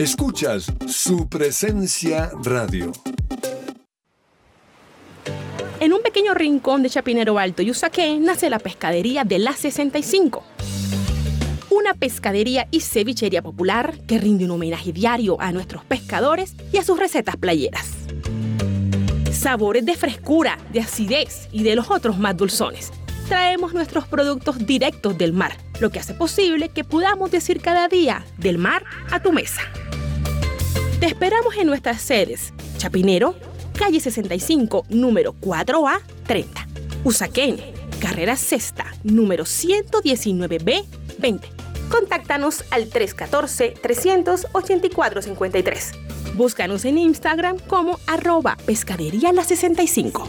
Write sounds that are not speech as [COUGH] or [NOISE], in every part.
Escuchas su presencia radio. En un pequeño rincón de Chapinero Alto y Usaquén nace la pescadería de la 65. Una pescadería y cevichería popular que rinde un homenaje diario a nuestros pescadores y a sus recetas playeras. Sabores de frescura, de acidez y de los otros más dulzones. Traemos nuestros productos directos del mar, lo que hace posible que podamos decir cada día del mar a tu mesa. Te esperamos en nuestras sedes, Chapinero, calle 65, número 4A 30. Usaquén, carrera sexta, número 119B 20. Contáctanos al 314-384-53. Búscanos en Instagram como arroba pescadería la 65.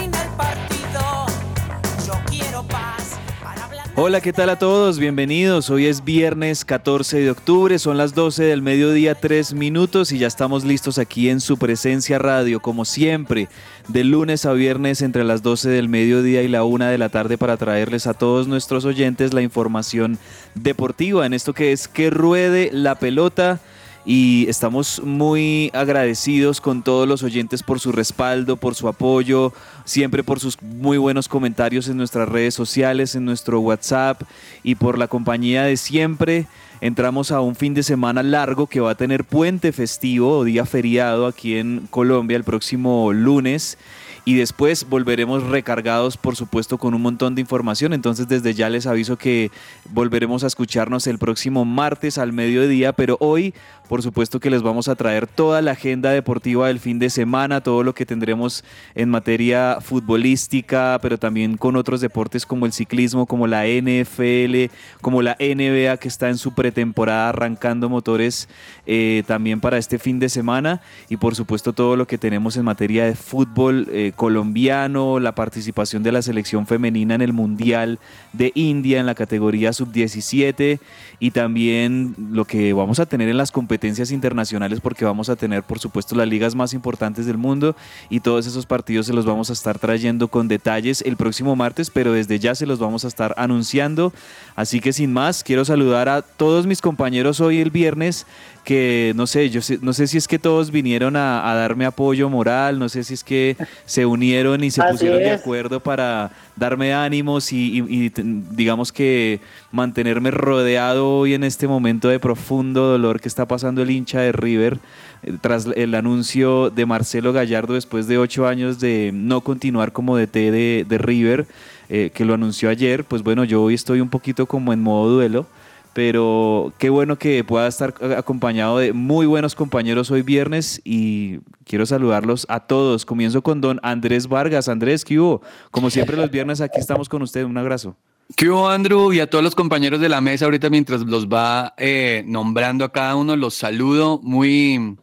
Hola, ¿qué tal a todos? Bienvenidos. Hoy es viernes 14 de octubre, son las 12 del mediodía, 3 minutos y ya estamos listos aquí en su presencia radio, como siempre, de lunes a viernes entre las 12 del mediodía y la 1 de la tarde para traerles a todos nuestros oyentes la información deportiva en esto que es que ruede la pelota y estamos muy agradecidos con todos los oyentes por su respaldo, por su apoyo, siempre por sus muy buenos comentarios en nuestras redes sociales, en nuestro WhatsApp y por la compañía de siempre. Entramos a un fin de semana largo que va a tener puente festivo o día feriado aquí en Colombia el próximo lunes y después volveremos recargados, por supuesto, con un montón de información. Entonces, desde ya les aviso que volveremos a escucharnos el próximo martes al mediodía, pero hoy, por supuesto, que les vamos a traer toda la agenda deportiva del fin de semana, todo lo que tendremos en materia futbolística, pero también con otros deportes como el ciclismo, como la NFL, como la NBA que está en su pretemporada arrancando motores eh, también para este fin de semana y por supuesto todo lo que tenemos en materia de fútbol eh, colombiano, la participación de la selección femenina en el Mundial de India en la categoría sub-17 y también lo que vamos a tener en las competencias internacionales porque vamos a tener por supuesto las ligas más importantes del mundo y todos esos partidos se los vamos a estar trayendo con detalles el próximo martes, pero desde ya se los vamos a estar anunciando. Así que sin más, quiero saludar a todos mis compañeros hoy el viernes que no sé, yo sé- no sé si es que todos vinieron a, a darme apoyo moral, no sé si es que se unieron y se Así pusieron de acuerdo para darme ánimos y, y- y t- digamos que mantenerme rodeado hoy en este momento de profundo dolor que está pasando el hincha de River eh, tras el anuncio de Marcelo Gallardo después de ocho años de no continuar como DT de, de River, eh, que lo anunció ayer, pues bueno, yo hoy estoy un poquito como en modo duelo pero qué bueno que pueda estar acompañado de muy buenos compañeros hoy viernes y quiero saludarlos a todos. Comienzo con don Andrés Vargas. Andrés, ¿qué hubo? Como siempre los viernes aquí estamos con usted. Un abrazo. ¿Qué hubo, Andrew? Y a todos los compañeros de la mesa, ahorita mientras los va eh, nombrando a cada uno, los saludo muy,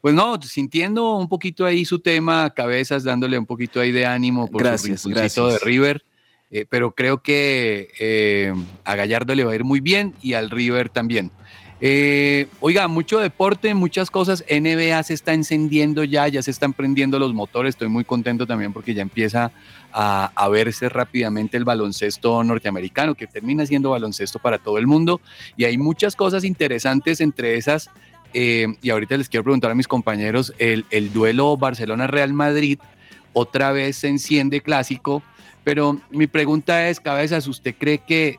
pues no, sintiendo un poquito ahí su tema, cabezas, dándole un poquito ahí de ánimo por gracias, su gracias. de River. Eh, pero creo que eh, a Gallardo le va a ir muy bien y al River también. Eh, oiga, mucho deporte, muchas cosas. NBA se está encendiendo ya, ya se están prendiendo los motores. Estoy muy contento también porque ya empieza a, a, verse rápidamente el baloncesto norteamericano, que termina siendo baloncesto para todo el mundo. Y hay muchas cosas interesantes entre esas. Y ahorita les quiero preguntar a mis compañeros, el, el duelo Barcelona-Real Madrid otra vez se enciende clásico. Pero mi pregunta es, Cabezas, ¿usted cree que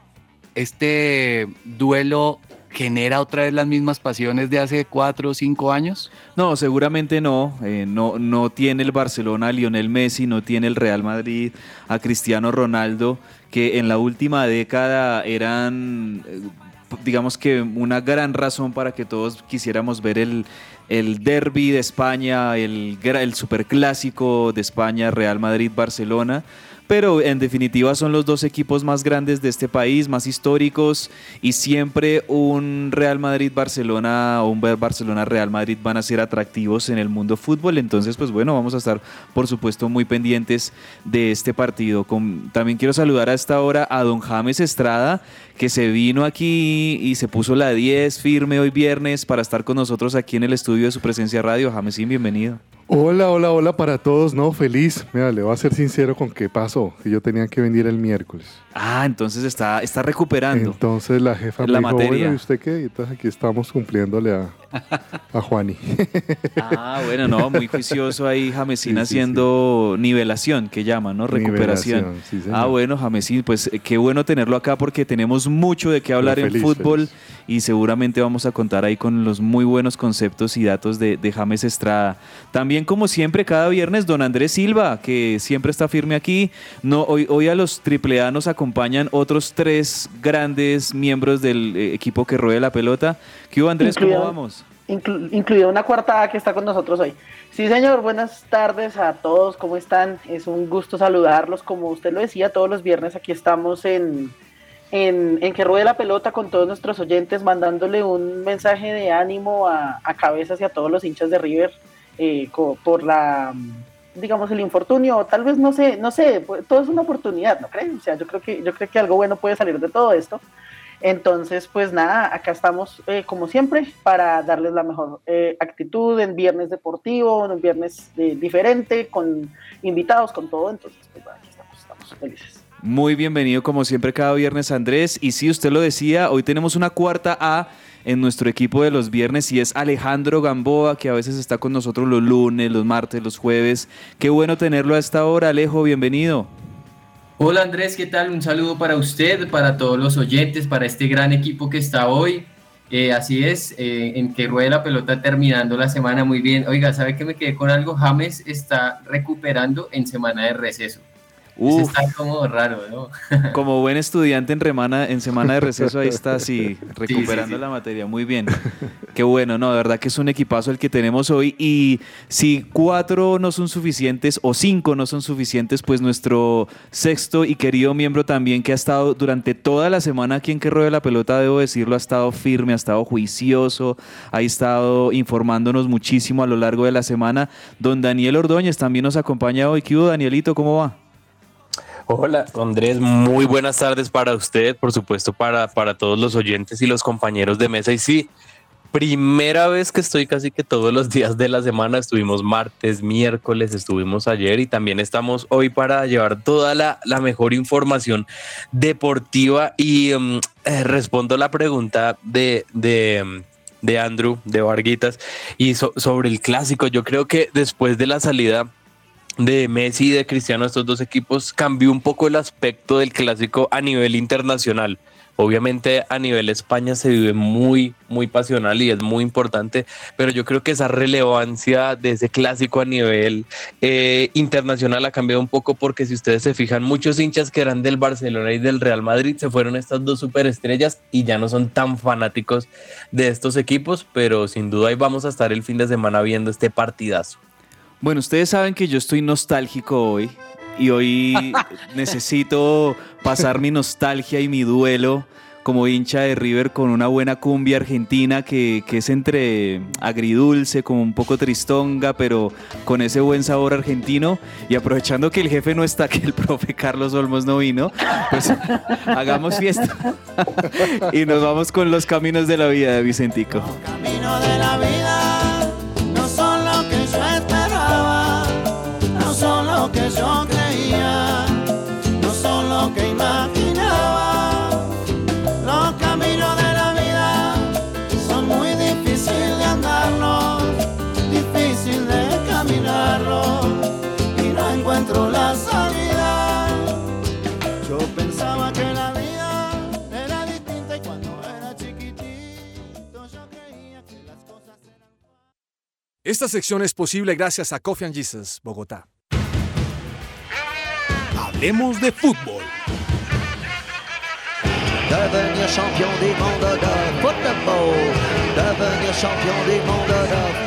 este duelo genera otra vez las mismas pasiones de hace cuatro o cinco años? No, seguramente no. Eh, no. No tiene el Barcelona a Lionel Messi, no tiene el Real Madrid a Cristiano Ronaldo, que en la última década eran, eh, digamos que una gran razón para que todos quisiéramos ver el, derby de España, el, el superclásico de España, Real Madrid-Barcelona pero en definitiva son los dos equipos más grandes de este país, más históricos y siempre un Real Madrid-Barcelona o un Barcelona-Real Madrid van a ser atractivos en el mundo fútbol, entonces pues bueno, vamos a estar por supuesto muy pendientes de este partido. también quiero saludar a esta hora a don James Estrada, que se vino aquí y se puso la 10 firme hoy viernes para estar con nosotros aquí en el estudio de su presencia radio. Jamesín, bienvenido. Hola, hola, hola para todos. No, feliz. Mira, le voy a ser sincero con qué pasó. Que yo tenía que venir el miércoles. Ah, entonces está, está recuperando. Entonces la jefa la me dijo, materia. bueno, ¿y usted qué? Entonces aquí estamos cumpliéndole a, a Juani. [LAUGHS] Ah, bueno, no, muy juicioso ahí Jamesín sí, sí, haciendo sí. nivelación, que llaman, ¿no? Recuperación. ah, bueno, Jamesín, pues eh, qué bueno tenerlo acá porque tenemos mucho de qué hablar feliz, en fútbol feliz. y seguramente vamos a contar ahí con los muy buenos conceptos y datos de, de James Estrada. También, como siempre, cada viernes, don Andrés Silva, que siempre está firme aquí. No, hoy, hoy a los AAA nos acompañan otros tres grandes miembros del eh, equipo que rueda la pelota. ¿Qué hubo, Andrés? Incluido, ¿Cómo vamos? Inclu, una cuarta A que está con nosotros hoy. Sí, señor, buenas tardes a todos, ¿cómo están? Es un gusto saludarlos, como usted lo decía, todos los viernes aquí estamos en, en, en que ruede la pelota con todos nuestros oyentes, mandándole un mensaje de ánimo a, a cabezas y a todos los hinchas de River eh, por la digamos el infortunio, o tal vez no sé, no sé, todo es una oportunidad, ¿no creen? O sea, yo creo que yo creo que algo bueno puede salir de todo esto. Entonces, pues nada, acá estamos eh, como siempre para darles la mejor eh, actitud en viernes deportivo, en un viernes eh, diferente, con invitados, con todo. Entonces, pues bueno, aquí estamos, estamos felices. Muy bienvenido como siempre cada viernes Andrés. Y si usted lo decía, hoy tenemos una cuarta A en nuestro equipo de los viernes y es Alejandro Gamboa, que a veces está con nosotros los lunes, los martes, los jueves. Qué bueno tenerlo a esta hora, Alejo, bienvenido. Hola Andrés, ¿qué tal? Un saludo para usted, para todos los oyentes, para este gran equipo que está hoy. Eh, así es, eh, en que ruede la pelota terminando la semana muy bien. Oiga, ¿sabe que me quedé con algo? James está recuperando en semana de receso. Uf. Está como raro, ¿no? [LAUGHS] Como buen estudiante en, remana, en semana de receso, ahí está, sí, recuperando [LAUGHS] sí, sí. la materia. Muy bien. Qué bueno, no, de verdad que es un equipazo el que tenemos hoy. Y si cuatro no son suficientes o cinco no son suficientes, pues nuestro sexto y querido miembro también, que ha estado durante toda la semana aquí en Que Ruede la Pelota, debo decirlo, ha estado firme, ha estado juicioso, ha estado informándonos muchísimo a lo largo de la semana. Don Daniel Ordóñez también nos acompaña hoy. ¿Qué hubo, Danielito? ¿Cómo va? Hola, Andrés, muy buenas tardes para usted, por supuesto, para, para todos los oyentes y los compañeros de mesa. Y sí, primera vez que estoy casi que todos los días de la semana, estuvimos martes, miércoles, estuvimos ayer y también estamos hoy para llevar toda la, la mejor información deportiva. Y um, eh, respondo la pregunta de... de de Andrew, de Varguitas, y so, sobre el clásico, yo creo que después de la salida de Messi y de Cristiano, estos dos equipos, cambió un poco el aspecto del clásico a nivel internacional. Obviamente a nivel España se vive muy, muy pasional y es muy importante, pero yo creo que esa relevancia de ese clásico a nivel eh, internacional ha cambiado un poco porque si ustedes se fijan, muchos hinchas que eran del Barcelona y del Real Madrid se fueron estas dos superestrellas y ya no son tan fanáticos de estos equipos, pero sin duda ahí vamos a estar el fin de semana viendo este partidazo. Bueno, ustedes saben que yo estoy nostálgico hoy y hoy [LAUGHS] necesito pasar mi nostalgia y mi duelo como hincha de River con una buena cumbia argentina que, que, es entre agridulce, como un poco tristonga, pero con ese buen sabor argentino. Y aprovechando que el jefe no está, [LAUGHS] que el profe Carlos Olmos no vino, pues [LAUGHS] hagamos fiesta. y nos vamos con los caminos de la vida de Vicentico. Camino de la vida que yo creía, no son lo que imaginaba. Los caminos de la vida son muy difíciles de andarlos, difícil de caminarlos y no encuentro la salida. Yo pensaba que la vida era distinta y cuando era chiquitito yo creía que las cosas eran... Esta sección es posible gracias a Coffee and Jesus, Bogotá. Hablemos de fútbol. Devenir champion de football.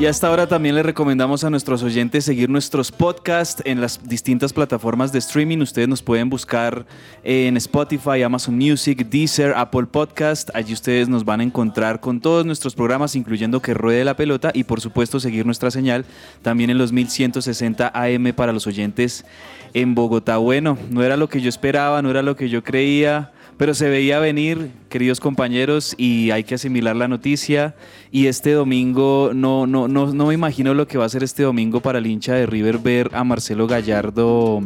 Y hasta ahora también les recomendamos a nuestros oyentes seguir nuestros podcasts en las distintas plataformas de streaming. Ustedes nos pueden buscar en Spotify, Amazon Music, Deezer, Apple Podcast. Allí ustedes nos van a encontrar con todos nuestros programas, incluyendo Que Ruede la Pelota y por supuesto seguir nuestra señal también en los 1160 AM para los oyentes en Bogotá. Bueno, no era lo que yo esperaba, no era lo que yo creía. Pero se veía venir, queridos compañeros, y hay que asimilar la noticia. Y este domingo, no, no, no, no me imagino lo que va a ser este domingo para el hincha de River ver a Marcelo Gallardo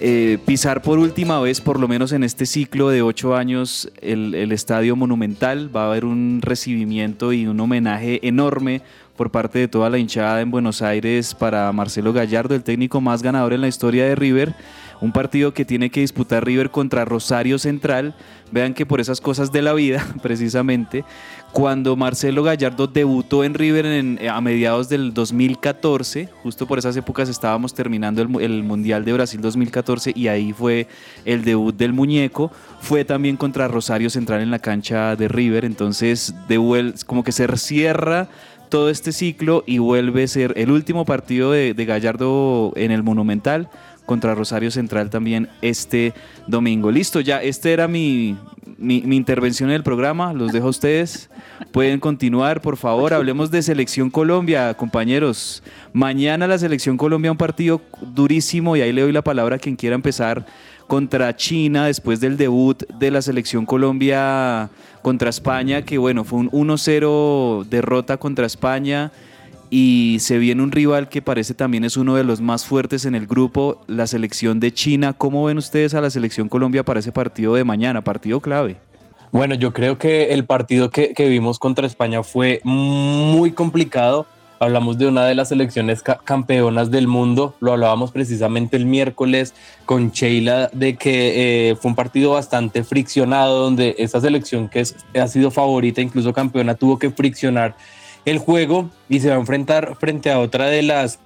eh, pisar por última vez, por lo menos en este ciclo de ocho años, el, el Estadio Monumental. Va a haber un recibimiento y un homenaje enorme por parte de toda la hinchada en Buenos Aires para Marcelo Gallardo, el técnico más ganador en la historia de River. Un partido que tiene que disputar River contra Rosario Central. Vean que por esas cosas de la vida, [LAUGHS] precisamente, cuando Marcelo Gallardo debutó en River en- a mediados del 2014, justo por esas épocas estábamos terminando el, mu- el Mundial de Brasil 2014 y ahí fue el debut del muñeco. Fue también contra Rosario Central en la cancha de River. Entonces, devuel- como que se cierra todo este ciclo y vuelve a ser el último partido de, de Gallardo en el Monumental contra Rosario Central también este domingo. Listo, ya, esta era mi, mi, mi intervención en el programa, los dejo a ustedes. Pueden continuar, por favor, hablemos de Selección Colombia, compañeros. Mañana la Selección Colombia, un partido durísimo y ahí le doy la palabra a quien quiera empezar contra China después del debut de la Selección Colombia contra España, que bueno, fue un 1-0 derrota contra España y se viene un rival que parece también es uno de los más fuertes en el grupo, la selección de China. ¿Cómo ven ustedes a la selección Colombia para ese partido de mañana, partido clave? Bueno, yo creo que el partido que, vimos contra España fue muy complicado. Hablamos de una de las selecciones ca- campeonas del mundo. Lo hablábamos precisamente el miércoles con Sheila de que eh, fue un partido bastante friccionado, donde esa selección que ha sido favorita, incluso campeona, tuvo que friccionar el juego y se va a enfrentar frente a otra de las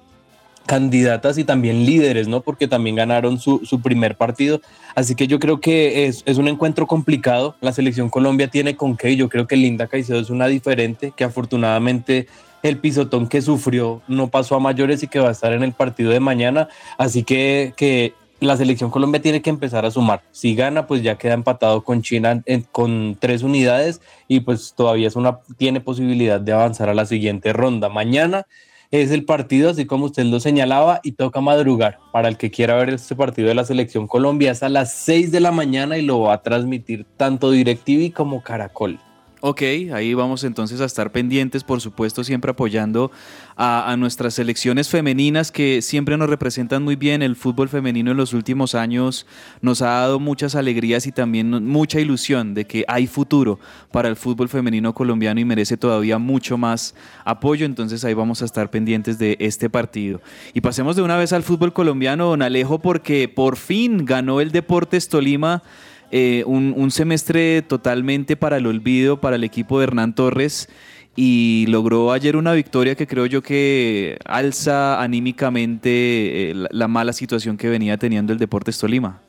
candidatas y también líderes, ¿no? Porque también ganaron su, su primer partido. Así que yo creo que es, es un encuentro complicado. La selección Colombia tiene con qué. Yo creo que Linda Caicedo es una diferente que afortunadamente el pisotón que sufrió no pasó a mayores y que va a estar en el partido de mañana. Así que, que la selección Colombia tiene que empezar a sumar. Si gana, pues ya queda empatado con China con tres unidades y pues todavía es una, tiene posibilidad de avanzar a la siguiente ronda. Mañana es el partido, así como usted lo señalaba, y toca madrugar. Para el que quiera ver este partido de la selección Colombia, es a las 6 de la mañana y lo va a transmitir tanto DirecTV como Caracol. Ok, ahí vamos entonces a estar pendientes, por supuesto, siempre apoyando a, nuestras selecciones femeninas que siempre nos representan muy bien. El fútbol femenino en los últimos años nos ha dado muchas alegrías y también mucha ilusión de que hay futuro para el fútbol femenino colombiano y merece todavía mucho más apoyo. Entonces ahí vamos a estar pendientes de este partido. Y pasemos de una vez al fútbol colombiano, don Alejo, porque por fin ganó el Deportes Tolima. Eh, un, semestre totalmente para el olvido para el equipo de Hernán Torres y logró ayer una victoria que creo yo que alza anímicamente eh, la, mala situación que venía teniendo el Deportes Tolima.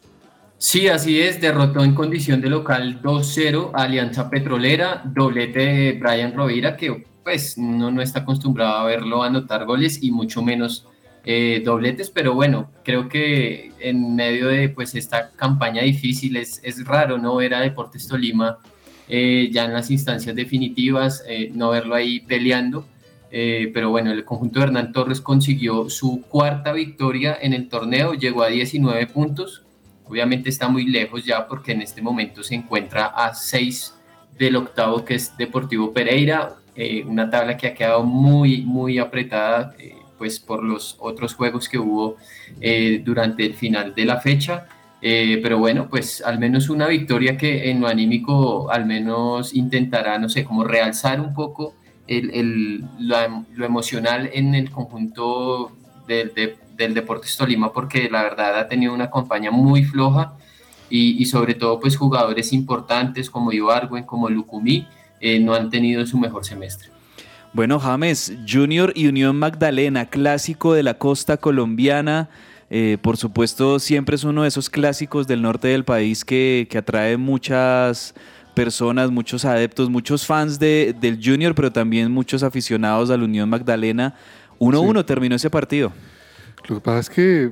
Sí, así es, derrotó en condición de local 2-0 Alianza Petrolera, doblete de Brian Rovira, que pues no, no está acostumbrado a verlo anotar goles y mucho menos eh, dobletes, pero bueno, creo que en medio de pues esta campaña difícil es, es raro no ver a Deportes Tolima eh, ya en las instancias definitivas, eh, no verlo ahí peleando. pero bueno, el conjunto de Hernán Torres consiguió su cuarta victoria en el torneo, llegó a 19 puntos. Obviamente está muy lejos ya porque en este momento se encuentra a 6 del octavo que es Deportivo Pereira, una tabla que ha quedado muy, muy apretada pues por los otros juegos que hubo eh, durante el final de la fecha. Eh, pero bueno, pues al menos una victoria que en lo anímico al menos intentará, no sé, como realzar un poco el, lo, emocional en el conjunto del, del Deportes Tolima, porque la verdad ha tenido una campaña muy floja y, sobre todo pues jugadores importantes como Ibargüen, como Lucumí, eh, no han tenido su mejor semestre. Bueno, James, Junior y Unión Magdalena, clásico de la costa colombiana. Eh, por supuesto, siempre es uno de esos clásicos del norte del país que, atrae muchas personas, muchos adeptos, muchos fans de, del Junior, pero también muchos aficionados a la Unión Magdalena. 1-1 terminó ese partido. Lo que pasa es que,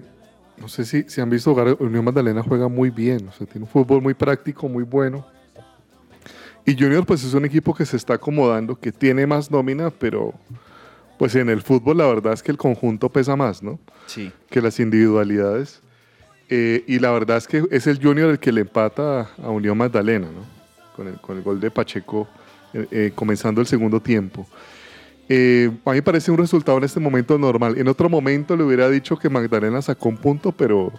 no sé si, si han visto jugar, Unión Magdalena juega muy bien, o sea, tiene un fútbol muy práctico, muy bueno y Junior pues es un equipo que se está acomodando, que tiene más nómina, pero pues en el fútbol la verdad es que el conjunto pesa más, ¿no? Sí. Que las individualidades. Eh, y la verdad es que es el Junior el que le empata a Unión Magdalena, ¿no? Con el, con el gol de Pacheco eh, eh, comenzando el segundo tiempo. a mí me parece un resultado en este momento normal. En otro momento le hubiera dicho que Magdalena sacó un punto, pero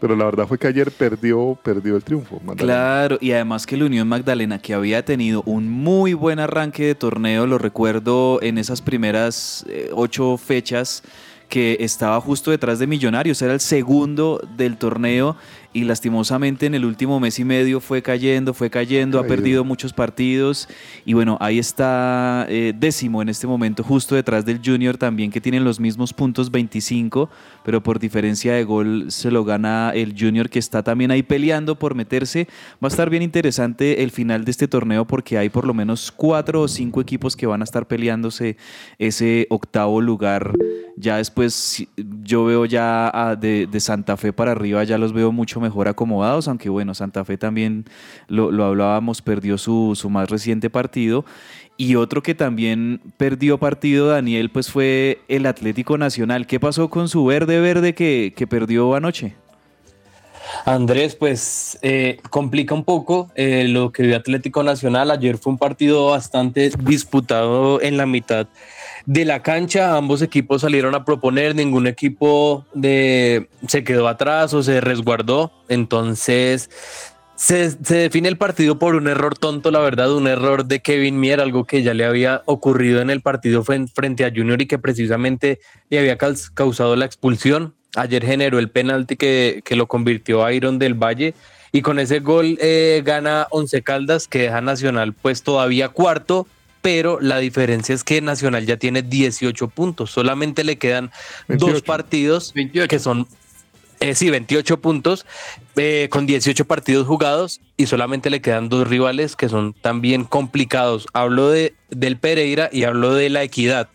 pero la verdad fue que ayer perdió, perdió el triunfo. Claro, y además que la Unión Magdalena, que había tenido un muy buen arranque de torneo, lo recuerdo en esas primeras eh, ocho fechas, que estaba justo detrás de Millonarios, era el segundo del torneo y lastimosamente en el último mes y medio fue cayendo, fue cayendo, ha perdido muchos partidos y bueno, ahí está eh, décimo en este momento, justo detrás del Junior también que tienen los mismos puntos 25, pero por diferencia de gol se lo gana el Junior que está también ahí peleando por meterse. Va a estar bien interesante el final de este torneo porque hay por lo menos cuatro o cinco equipos que van a estar peleándose ese octavo lugar. Ya después yo veo ya de, de Santa Fe para arriba, ya los veo mucho mejor acomodados, aunque bueno, Santa Fe también lo, hablábamos, perdió su, su, más reciente partido. Y otro que también perdió partido, Daniel, pues fue el Atlético Nacional. ¿Qué pasó con su verde verde que, que perdió anoche? Andrés, pues eh, complica un poco eh, lo que vio Atlético Nacional. Ayer fue un partido bastante disputado en la mitad de la cancha. Ambos equipos salieron a proponer, ningún equipo de, se quedó atrás o se resguardó. Entonces se, define el partido por un error tonto, la verdad, un error de Kevin Mier, algo que ya le había ocurrido en el partido frente a Junior y que precisamente le había causado la expulsión. Ayer generó el penalti que, que lo convirtió a Iron del Valle. Y con ese gol eh, gana Once Caldas, que deja Nacional pues todavía cuarto pero la diferencia es que Nacional ya tiene 18 puntos, solamente le quedan dos partidos que son, eh, sí, 28 puntos eh, con 18 partidos jugados y solamente le quedan dos rivales que son también complicados. Hablo de, del Pereira y hablo de la Equidad.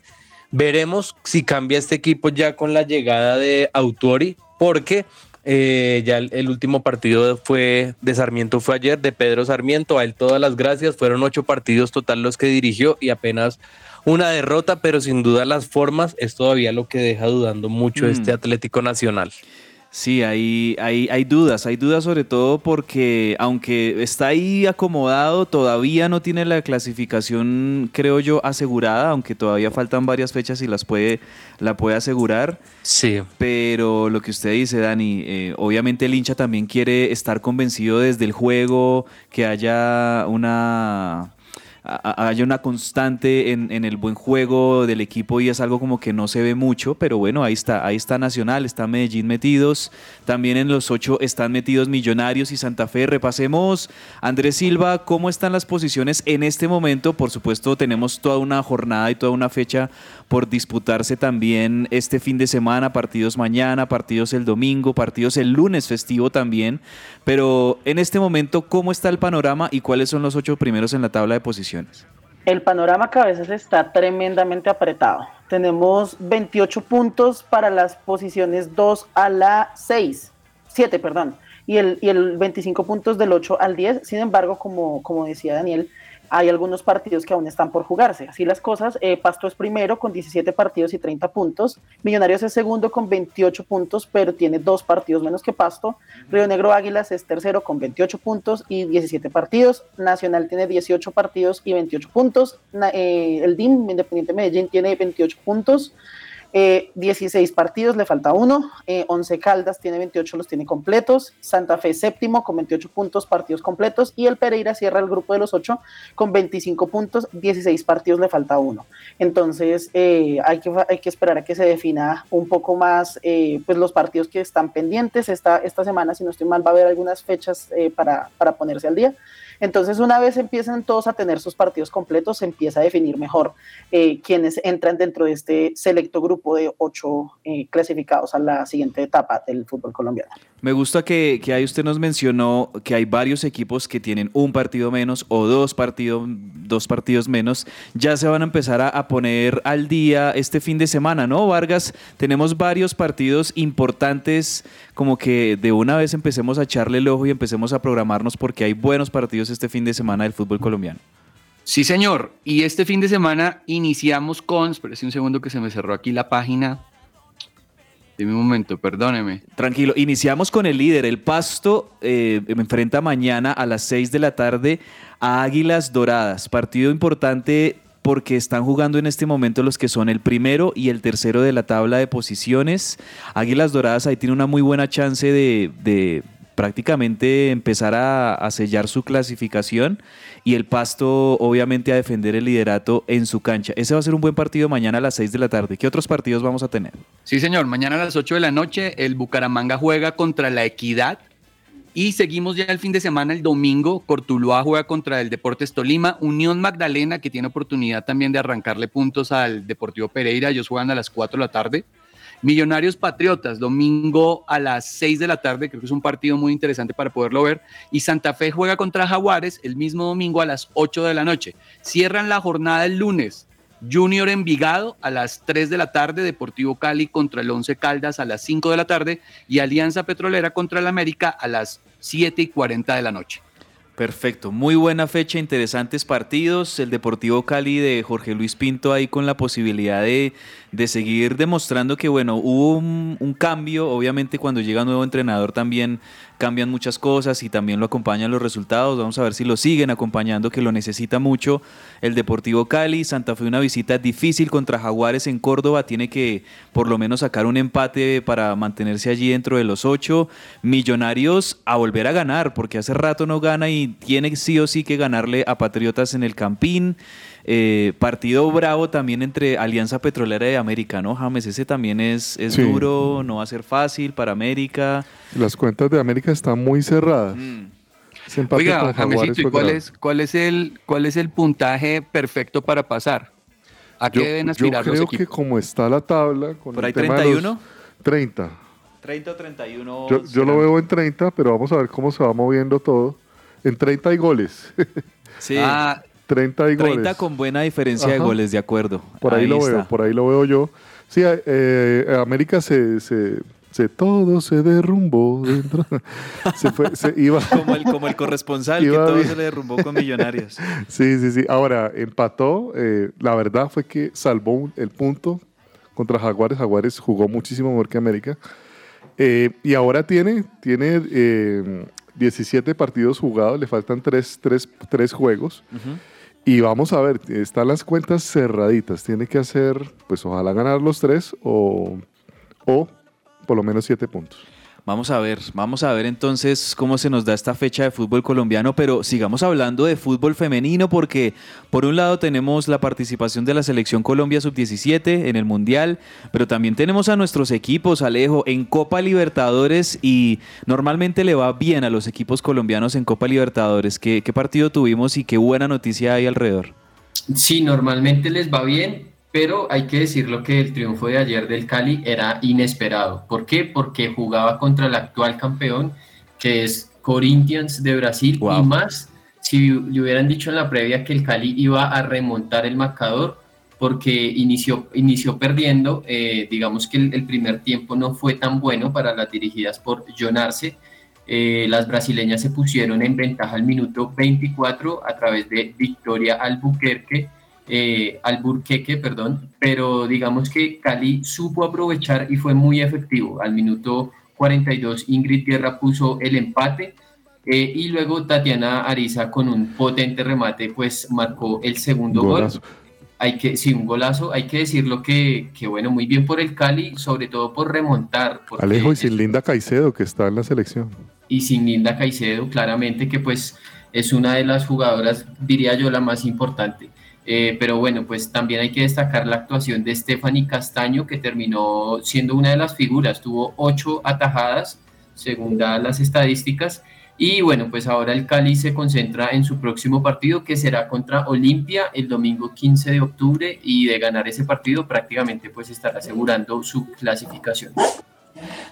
Veremos si cambia este equipo ya con la llegada de Autori, porque eh, ya el, último partido fue de Sarmiento fue ayer, de Pedro Sarmiento, a él todas las gracias, fueron ocho partidos total los que dirigió y apenas una derrota, pero sin duda las formas es todavía lo que deja dudando mucho mm. este Atlético Nacional. Sí, hay, hay, hay dudas, hay dudas sobre todo porque aunque está ahí acomodado, todavía no tiene la clasificación, creo yo, asegurada, aunque todavía faltan varias fechas y las puede, la puede asegurar. Sí. Pero lo que usted dice, Dani, eh, obviamente el hincha también quiere estar convencido desde el juego, que haya una haya una constante en, en, el buen juego del equipo y es algo como que no se ve mucho, pero bueno, ahí está, ahí está Nacional, está Medellín metidos, también en los ocho están metidos Millonarios y Santa Fe. Repasemos, Andrés Silva, cómo están las posiciones en este momento. Por supuesto, tenemos toda una jornada y toda una fecha por disputarse también este fin de semana, partidos mañana, partidos el domingo, partidos el lunes festivo también, pero en este momento, ¿cómo está el panorama y cuáles son los ocho primeros en la tabla de posiciones? El panorama veces está tremendamente apretado. Tenemos 28 puntos para las posiciones 2 a la 6, 7, perdón, y el, y el 25 puntos del 8 al 10. Sin embargo, como, como decía Daniel, hay algunos partidos que aún están por jugarse. Así las cosas, eh, Pasto es primero con 17 partidos y 30 puntos, Millonarios es segundo con 28 puntos, pero tiene dos partidos menos que Pasto, Río Negro Águilas es tercero con 28 puntos y 17 partidos, Nacional tiene 18 partidos y 28 puntos, eh, el DIM, Independiente Medellín, tiene 28 puntos, 16 eh, partidos, le falta uno. 11 eh, Caldas tiene 28, los tiene completos. Santa Fe séptimo con 28 puntos, partidos completos. Y el Pereira cierra el grupo de los 8 con 25 puntos, 16 partidos, le falta uno. Entonces eh, hay, que, hay que esperar a que se defina un poco más pues los partidos que están pendientes. Esta, esta semana, si no estoy mal, va a haber algunas fechas para, para ponerse al día. Entonces, una vez empiezan todos a tener sus partidos completos, se empieza a definir mejor eh, quiénes entran dentro de este selecto grupo de ocho eh, clasificados a la siguiente etapa del fútbol colombiano. Me gusta que, que, ahí usted nos mencionó que hay varios equipos que tienen un partido menos o dos, partido, dos partidos menos. Ya se van a empezar a, a, poner al día este fin de semana, ¿no, Vargas? Tenemos varios partidos importantes, como que de una vez empecemos a echarle el ojo y empecemos a programarnos porque hay buenos partidos este fin de semana del fútbol colombiano. Sí, señor. Y este fin de semana iniciamos con, espérese un segundo que se me cerró aquí la página. Dime un momento, perdóneme. Tranquilo, iniciamos con el líder. El Pasto eh, enfrenta mañana a las 6 de la tarde a Águilas Doradas. Partido importante porque están jugando en este momento los que son el primero y el tercero de la tabla de posiciones. Águilas Doradas ahí tiene una muy buena chance de, prácticamente empezar a, sellar su clasificación y el Pasto obviamente a defender el liderato en su cancha. Ese va a ser un buen partido mañana a las 6 de la tarde. ¿Qué otros partidos vamos a tener? Sí, señor. Mañana a las 8 de la noche el Bucaramanga juega contra la Equidad. Y seguimos ya el fin de semana, el domingo, Cortuluá juega contra el Deportes Tolima, Unión Magdalena, que tiene oportunidad también de arrancarle puntos al Deportivo Pereira, ellos juegan a las 4 de la tarde. Millonarios Patriotas, domingo a las 6 de la tarde, creo que es un partido muy interesante para poderlo ver. Y Santa Fe juega contra Jaguares el mismo domingo a las 8 de la noche. Cierran la jornada el lunes. Junior Envigado a las 3 de la tarde, Deportivo Cali contra el 11 Caldas a las 5 de la tarde y Alianza Petrolera contra el América a las 7 y 40 de la noche. Perfecto, muy buena fecha, interesantes partidos. El Deportivo Cali de Jorge Luis Pinto ahí con la posibilidad de, de seguir demostrando que, bueno, hubo un, un, cambio. Obviamente, cuando llega un nuevo entrenador también cambian muchas cosas y también lo acompañan los resultados. Vamos a ver si lo siguen acompañando, que lo necesita mucho el Deportivo Cali. Santa Fe una visita difícil contra Jaguares en Córdoba. Tiene que por lo menos sacar un empate para mantenerse allí dentro de los ocho. Millonarios a volver a ganar, porque hace rato no gana y tiene sí o sí que ganarle a Patriotas en el Campín. Eh, partido bravo también entre Alianza Petrolera y América, ¿no, James? Ese también es, es duro, no va a ser fácil para América. Las cuentas de América están muy cerradas. Mm. Oiga, Jamesito, ¿y cuál es, cuál, es el, cuál es el puntaje perfecto para pasar? ¿A qué deben aspirar yo creo que como está la tabla... Con ¿Por ahí 31? 30. 30 o 31. Yo, yo lo veo en 30, pero vamos a ver cómo se va moviendo todo. En 30 hay goles. Sí. Ah, 30 y 30 con buena diferencia de goles, de acuerdo. Por ahí, lo veo, por ahí lo veo yo. Sí, eh, eh, América se, se, se, todo se derrumbó dentro. [LAUGHS] se fue, se iba. [LAUGHS] Como el, como el corresponsal, que todo se le derrumbó con Millonarios. [LAUGHS] sí, sí, sí. Ahora, empató. Eh, la verdad fue que salvó el punto contra Jaguares. Jaguares jugó muchísimo mejor que América. Eh, y ahora tiene, tiene eh, 17 partidos jugados, le faltan 3, juegos. Y vamos a ver, están las cuentas cerraditas. Tiene que hacer, pues ojalá ganar los 3 o, o por lo menos 7 puntos. Vamos a ver, vamos a ver entonces cómo se nos da esta fecha de fútbol colombiano, pero sigamos hablando de fútbol femenino porque por un lado tenemos la participación de la selección Colombia sub-17 en el Mundial, pero también tenemos a nuestros equipos, Alejo, en Copa Libertadores y normalmente le va bien a los equipos colombianos en Copa Libertadores. ¿Qué, partido tuvimos y qué buena noticia hay alrededor? Sí, normalmente les va bien, pero hay que decirlo que el triunfo de ayer del Cali era inesperado. ¿Por qué? Porque jugaba contra el actual campeón, que es Corinthians de Brasil, y más si le hubieran dicho en la previa que el Cali iba a remontar el marcador, porque inició, inició perdiendo, eh, digamos que el, primer tiempo no fue tan bueno para las dirigidas por John Arce. Eh, las brasileñas se pusieron en ventaja al minuto 24 a través de Victoria Albuquerque eh, Alburqueque, perdón, pero digamos que Cali supo aprovechar y fue muy efectivo. Al minuto 42 Ingrid Tierra puso el empate eh, y luego Tatiana Ariza con un potente remate pues marcó el segundo gol. Hay que, sí, un golazo, hay que decirlo que, que, bueno, muy bien por el Cali, sobre todo por remontar. Alejo y sin Linda Caicedo que está en la selección. Y sin Linda Caicedo, claramente que pues es una de las jugadoras, diría yo, la más importante. Eh, pero bueno, pues también hay que destacar la actuación de Stephanie Castaño, que terminó siendo una de las figuras, tuvo ocho atajadas, según las estadísticas. Y bueno, pues ahora el Cali se concentra en su próximo partido, que será contra Olimpia el domingo 15 de octubre, y de ganar ese partido prácticamente pues estará asegurando su clasificación.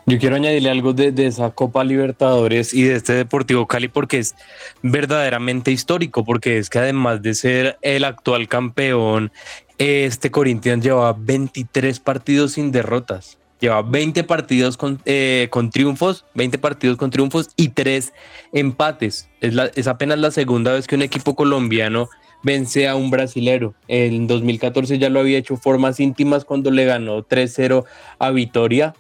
Yo quiero añadirle algo de, esa Copa Libertadores y de este Deportivo Cali porque es verdaderamente histórico, porque es que además de ser el actual campeón, este Corinthians lleva 23 partidos sin derrotas. Lleva 20 partidos con, eh, con triunfos, 20 partidos con triunfos y 3 empates. Es, es apenas la segunda vez que un equipo colombiano vence a un brasilero. En 2014 ya lo había hecho formas íntimas cuando le ganó 3-0 a Vitoria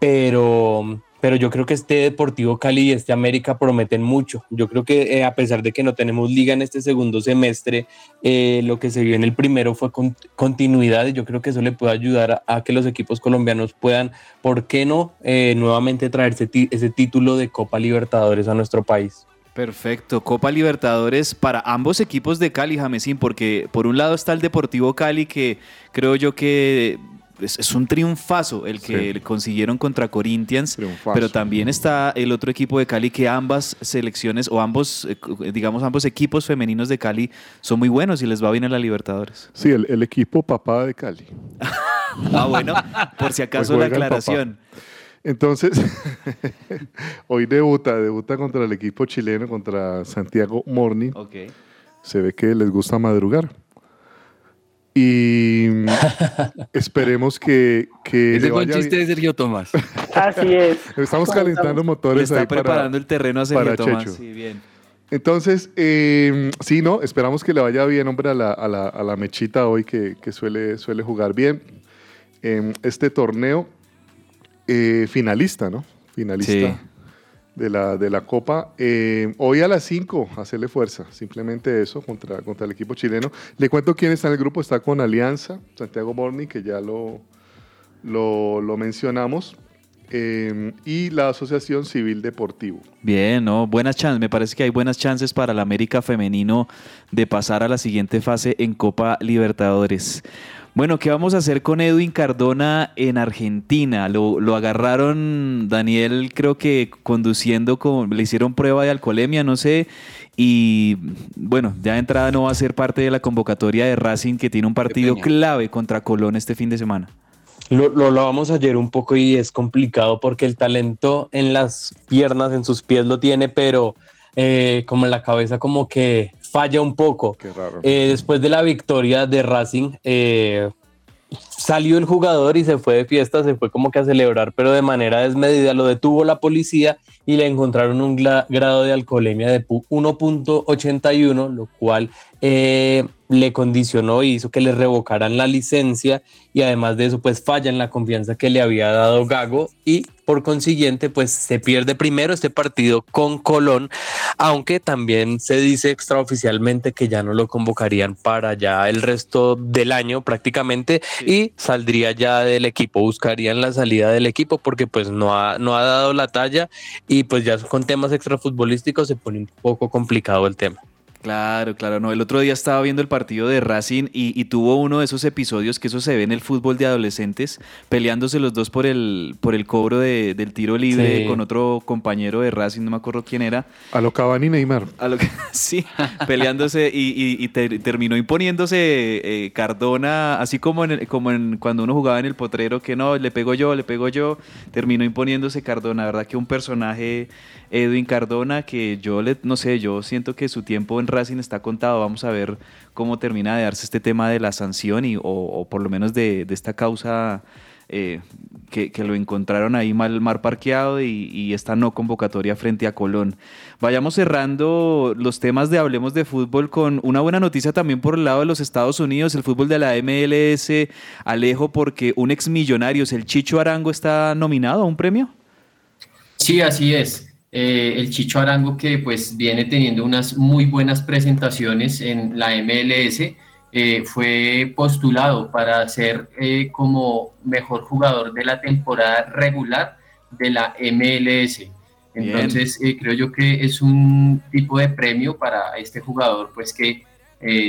pero, pero yo creo que este Deportivo Cali y este América prometen mucho. Yo creo que eh, a pesar de que no tenemos liga en este segundo semestre, eh, lo que se vio en el primero fue con, continuidad y yo creo que eso le puede ayudar a, que los equipos colombianos puedan, ¿por qué no?, eh, nuevamente traerse ese título de Copa Libertadores a nuestro país. Perfecto, Copa Libertadores para ambos equipos de Cali, Jamesín, porque por un lado está el Deportivo Cali, que creo yo que es, un triunfazo el que consiguieron contra Corinthians, pero también está el otro equipo de Cali que ambas selecciones o ambos, eh, digamos, ambos equipos femeninos de Cali son muy buenos y les va bien en la Libertadores. Sí, el, equipo papá de Cali. [LAUGHS] ah, bueno, por si acaso la aclaración. Entonces, [LAUGHS] hoy debuta, debuta contra el equipo chileno, contra Santiago Morni. Se ve que les gusta madrugar. Y [LAUGHS] esperemos que, que Ese fue chiste de Sergio Tomás. Así es. [LAUGHS] Estamos calentando motores. está preparando el terreno a Sergio Tomás. Sí, bien. Entonces, eh, sí, ¿no? Esperamos que le vaya bien, hombre, a la, a la, a la mechita hoy que, que, suele, suele jugar bien. Eh, este torneo eh, finalista, ¿no? Finalista. Sí de la, de la Copa. Eh, hoy a las 5, hacerle fuerza, simplemente eso contra, contra el equipo chileno. Le cuento quién está en el grupo, está con Alianza, Santiago Borni, que ya lo, lo, mencionamos. Eh, y la Asociación Civil Deportivo. Bien, ¿no? Buenas chances. Me parece que hay buenas chances para el América femenino de pasar a la siguiente fase en Copa Libertadores. Bueno, ¿qué vamos a hacer con Edwin Cardona en Argentina? Lo, agarraron, Daniel, creo que conduciendo, con, le hicieron prueba de alcoholemia, no sé. Y bueno, ya de entrada no va a ser parte de la convocatoria de Racing, que tiene un partido clave contra Colón este fin de semana. Lo, lo, vamos ayer un poco y es complicado porque el talento en las piernas, en sus pies lo tiene, pero eh, como en la cabeza como que falla un poco. Eh, después de la victoria de Racing, eh, salió el jugador y se fue de fiesta, se fue como que a celebrar, pero de manera desmedida. Lo detuvo la policía y le encontraron un grado de alcoholemia de 1.81, lo cual le condicionó y hizo que le revocaran la licencia y además de eso pues falla en la confianza que le había dado Gago y por consiguiente pues se pierde primero este partido con Colón, aunque también se dice extraoficialmente que ya no lo convocarían para ya el resto del año prácticamente y saldría ya del equipo, buscarían la salida del equipo porque pues no ha, no ha dado la talla y pues ya con temas extrafutbolísticos se pone un poco complicado el tema. Claro, claro, no. El otro día estaba viendo el partido de Racing y, tuvo uno de esos episodios que eso se ve en el fútbol de adolescentes, peleándose los dos por el, por el cobro de, del tiro libre con otro compañero de Racing, no me acuerdo quién era. A lo Cavani Neymar. A lo que, [LAUGHS] sí, peleándose y, terminó imponiéndose eh, Cardona, así como, en, como en, cuando uno jugaba en el potrero, que no, le pego yo, le pego yo, terminó imponiéndose Cardona, ¿verdad? Que un personaje Edwin Cardona, que yo le, no sé, yo siento que su tiempo en Racing está contado. Vamos a ver cómo termina de darse este tema de la sanción y, o, por lo menos de, esta causa eh, que, lo encontraron ahí mal, mar parqueado y, esta no convocatoria frente a Colón. Vayamos cerrando los temas de Hablemos de Fútbol con una buena noticia también por el lado de los Estados Unidos, el fútbol de la MLS, Alejo, porque un ex millonario, el Chicho Arango, está nominado a un premio. Sí, así es. Eh, el Chicho Arango que pues viene teniendo unas muy buenas presentaciones en la MLS, eh, fue postulado para ser eh, como mejor jugador de la temporada regular de la MLS. Entonces creo yo que es un tipo de premio para este jugador pues que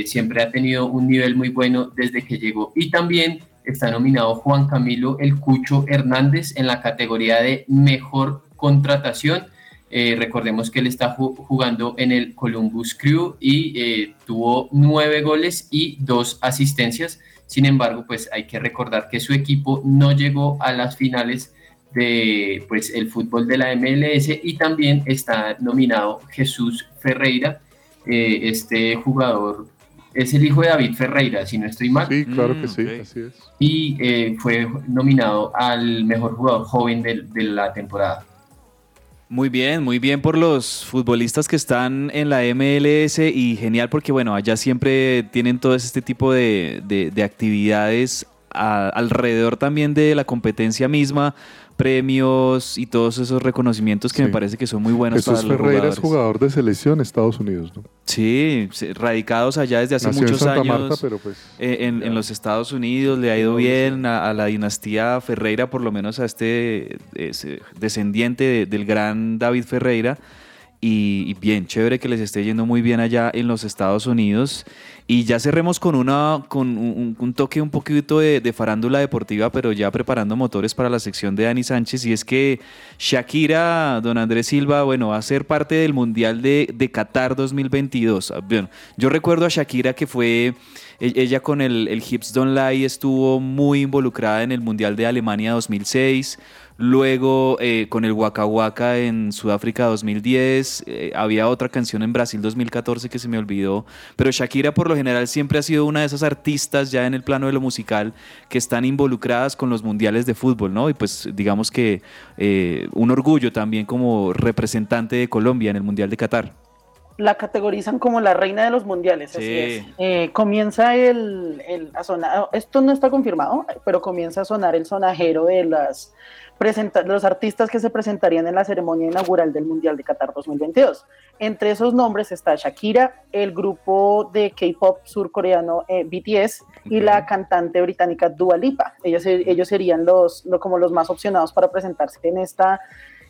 siempre ha tenido un nivel muy bueno desde que llegó. Y también está nominado Juan Camilo El Cucho Hernández en la categoría de mejor contratación eh, recordemos que él está jugando en el Columbus Crew y eh, tuvo nueve goles y dos asistencias. Sin embargo, pues hay que recordar que su equipo no llegó a las finales de pues el fútbol de la MLS y también está nominado Jesús Ferreira, eh, este jugador es el hijo de David Ferreira, si no estoy mal. Sí, claro que mm, sí, así es. Y fue nominado al mejor jugador joven de la temporada. Muy bien, muy bien por los futbolistas que están en la MLS y genial porque bueno, allá siempre tienen todo este tipo de, de, actividades alrededor también de la competencia misma premios y todos esos reconocimientos que me parece que son muy buenos Jesús para los Ferreira es jugador de selección Estados Unidos, ¿no? Sí, radicados allá desde hace muchos años pues, eh, en, los Estados Unidos, le ha ido bien a, la dinastía Ferreira, por lo menos a este descendiente del gran David Ferreira. Y, bien, chévere que les esté yendo muy bien allá en los Estados Unidos. Y ya cerremos con, una, con un, toque un poquito de, farándula deportiva, pero ya preparando motores para la sección de Dani Sánchez. Y es que Shakira, don Andrés Silva, bueno, va a ser parte del Mundial de, de Qatar 2022. Bueno, yo recuerdo a Shakira que fue e, ella con el, el Hips Don't Lie estuvo muy involucrada en el Mundial de Alemania 2006. Luego eh, con el Waka Waka en Sudáfrica 2010, eh, había otra canción en Brasil 2014 que se me olvidó, pero Shakira por lo general siempre ha sido una de esas artistas ya en el plano de lo musical que están involucradas con los mundiales de fútbol, ¿no? Y pues digamos que eh, un orgullo también como representante de Colombia en el Mundial de Qatar la categorizan como la reina de los mundiales. Así es. comienza el, el, a sonar, esto no está confirmado, pero comienza a sonar el sonajero de las los artistas que se presentarían en la ceremonia inaugural del Mundial de Qatar 2022. Entre esos nombres está Shakira, el grupo de K-pop surcoreano eh, BTS y la cantante británica Dua Lipa. Ellos, ellos serían los, como los más opcionados para presentarse en esta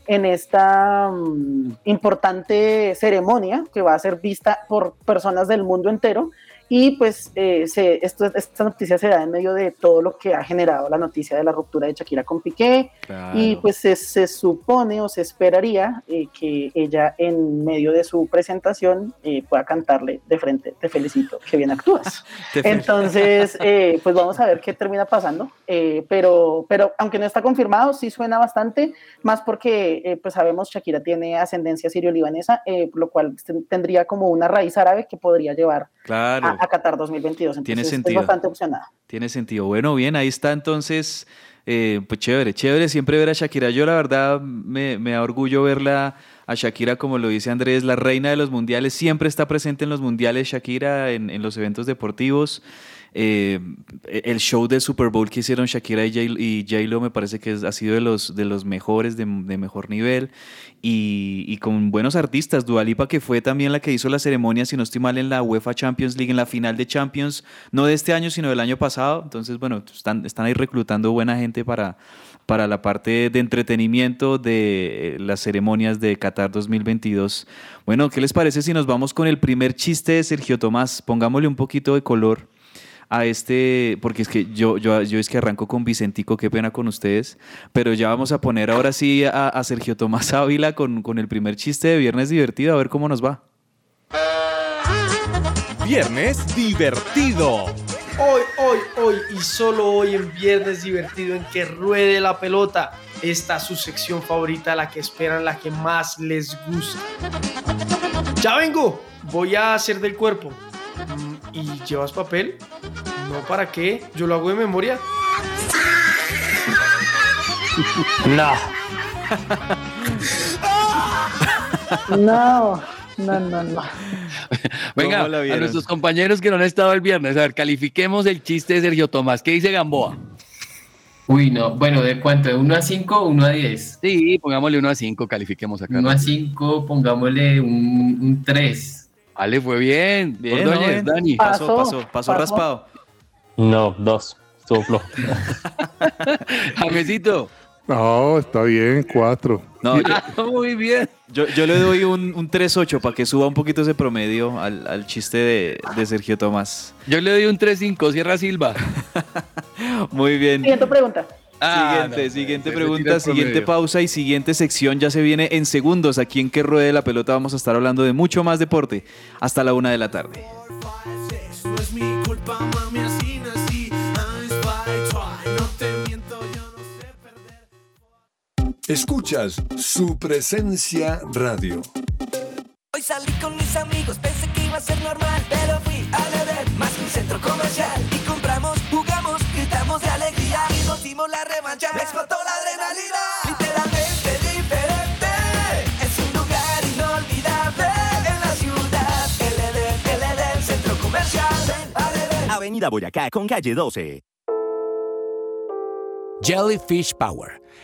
en esta mm, importante ceremonia que va a ser vista por personas del mundo entero y pues eh, esta noticia se da en medio de todo lo que ha generado la noticia de la ruptura de Shakira con Piqué. Y pues se, supone o se esperaría eh, que ella en medio de su presentación eh, pueda cantarle de frente, te felicito, que bien actúas. [LAUGHS] Entonces, [LAUGHS] pues vamos a ver qué termina pasando. pero, pero aunque no está confirmado, sí suena bastante, más porque pues sabemos Shakira tiene ascendencia sirio-libanesa, lo cual tendría como una raíz árabe que podría llevar claro a Qatar 2022. Entonces, Tiene sentido. bastante opcionada. Tiene sentido. Bueno, bien, ahí está entonces. Eh, pues chévere, chévere siempre ver a Shakira. Yo la verdad me, me da orgullo verla a Shakira, como lo dice Andrés, la reina de los mundiales, siempre está presente en los mundiales Shakira, en, los eventos deportivos. Eh, el show de Super Bowl que hicieron Shakira y J-Lo me parece que ha sido de los, mejores, de, mejor nivel. Y, con buenos artistas. Dualipa, que fue también la que hizo la ceremonia, si no estoy mal, en la UEFA Champions League, en la final de Champions, no de este año, sino del año pasado. Entonces, bueno, están ahí reclutando buena gente para, para la parte de entretenimiento de las ceremonias de Qatar 2022. Bueno, ¿qué les parece si nos vamos con el primer chiste de Sergio Tomás? Pongámosle un poquito de color a este, porque es que yo, yo, es que arranco con Vicentico, qué pena con ustedes, pero ya vamos a poner ahora sí a, Sergio Tomás [LAUGHS] Ávila con, con el primer chiste de Viernes Divertido, a ver cómo nos va. Viernes Divertido. Hoy, hoy, hoy y solo hoy en Viernes Divertido en que ruede la pelota. Esta su sección favorita, la que esperan, la que más les gusta. Ya vengo, voy a hacer del cuerpo. Mm, ¿Y llevas papel? No, ¿para qué? Yo lo hago de memoria. No. No, no, no, no. [LAUGHS] Venga, a nuestros compañeros que no han estado el viernes, a ver, califiquemos el chiste de Sergio Tomás. ¿Qué dice Gamboa? Uy, no. Bueno, ¿de cuánto? ¿De 1 a 5 o 1 a 10? Sí, pongámosle 1 a 5, califiquemos acá. 1 a 5, pongámosle un, un 3. Vale, fue bien. Bien, Dani. Pasó, pasó, pasó, raspado. No, dos. Estuvo flojo. [LAUGHS] Jamesito. No, está bien, cuatro. No, [LAUGHS] muy bien. Yo, yo, le doy un, un 3-8 para que suba un poquito ese promedio al, al chiste de, de, Sergio Tomás. Yo le doy un 3-5, Sierra Silva. [LAUGHS] muy bien. Siguiente pregunta. Ah, siguiente, siguiente pregunta, siguiente pausa y siguiente sección ya se viene en segundos. Aquí en Que Ruede la Pelota vamos a estar hablando de mucho más deporte hasta la una de la tarde. Escuchas su presencia radio. Hoy salí con mis amigos, pensé que iba a ser normal, pero fui a beber más que un centro comercial y compramos, jugamos, gritamos de alegría y nos dimos la revancha. Me explotó la adrenalina, literalmente diferente. Es un lugar inolvidable en la ciudad. LD, LD, centro comercial. Avenida Boyacá con calle 12. Jellyfish Power,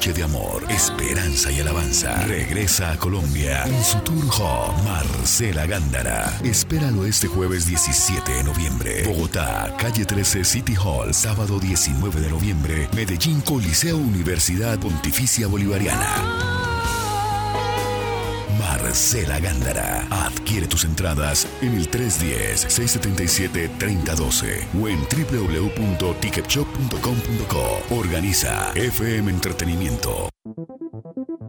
De amor, esperanza y alabanza. Regresa a Colombia en su tour home Marcela Gándara. Espéralo este jueves 17 de noviembre. Bogotá, calle 13 City Hall, sábado 19 de noviembre. Medellín Coliseo Universidad Pontificia Bolivariana. Marcela Gándara. Adquiere tus entradas en el 310-677-3012 o en www.ticketshop.com.co. Organiza FM Entretenimiento.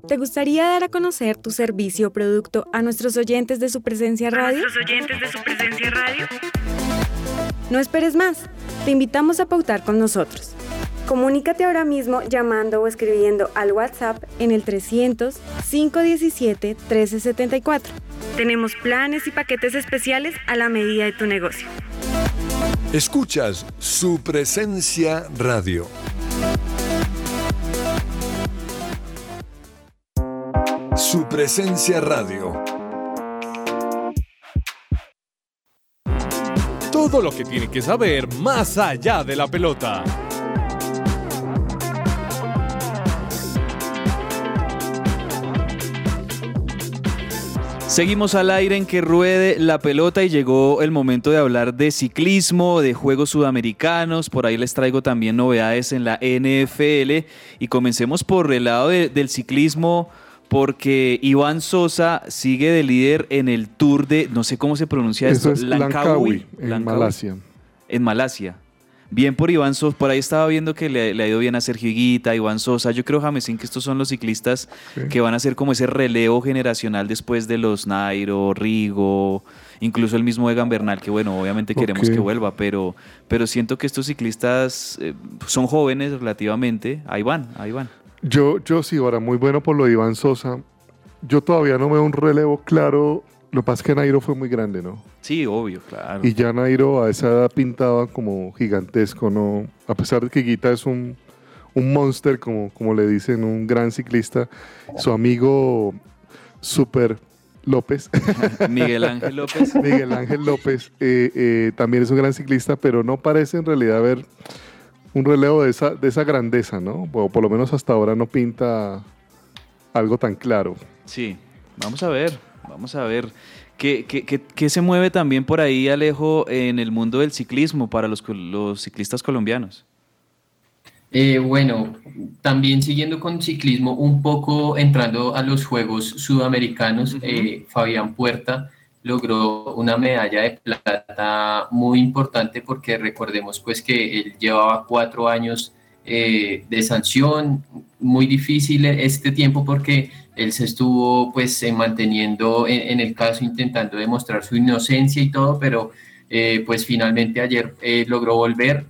¿Te gustaría dar a conocer tu servicio o producto a nuestros oyentes de su presencia radio? ¿A nuestros oyentes de su presencia radio? No esperes más. Te invitamos a pautar con nosotros. Comunícate ahora mismo llamando o escribiendo al WhatsApp en el 300-517-1374. Tenemos planes y paquetes especiales a la medida de tu negocio. Escuchas su presencia radio. Su presencia radio. Todo lo que tiene que saber más allá de la pelota. Seguimos al aire en que ruede la pelota y llegó el momento de hablar de ciclismo, de Juegos Sudamericanos. Por ahí les traigo también novedades en la NFL. Y comencemos por el lado del ciclismo porque Iván Sosa sigue de líder en el Tour de, no sé cómo se pronuncia Eso esto, es Langkawi, en Langkawi. Malasia. En Malasia. Bien por Iván Sosa, por ahí estaba viendo que le, le ha ido bien a Sergio Higuita, Iván Sosa. Yo creo, Jamesín, que estos son los ciclistas Sí. que van a ser como ese relevo generacional después de los Nairo, Rigo, incluso el mismo Egan Bernal, que bueno, obviamente queremos que vuelva, pero, pero siento que estos ciclistas eh, son jóvenes relativamente. Ahí van, ahí van. Yo, yo sí, ahora muy bueno por lo de Iván Sosa. Yo todavía no veo un relevo claro. Lo que pasa es que Nairo fue muy grande, ¿no? Sí, obvio, claro. Y ya Nairo a esa edad pintaba como gigantesco, ¿no? A pesar de que Guita es un, un monster, como, como le dicen, un gran ciclista. Su amigo Super López. [LAUGHS] Miguel Ángel López. [LAUGHS] Miguel Ángel López eh, eh, también es un gran ciclista, pero no parece en realidad haber un relevo de esa, de esa grandeza, ¿no? O por lo menos hasta ahora no pinta algo tan claro. Sí, vamos a ver, vamos a ver. ¿Qué, qué, qué- qué se mueve también por ahí, Alejo, en el mundo del ciclismo para los, los ciclistas colombianos? Eh, bueno, también siguiendo con ciclismo, un poco entrando a los Juegos Sudamericanos, eh, Fabián Puerta logró una medalla de plata muy importante porque recordemos pues que él llevaba cuatro años eh, de sanción, muy difícil este tiempo porque él se estuvo pues eh, manteniendo en, en el caso intentando demostrar su inocencia y todo, pero eh, pues finalmente ayer eh, logró volver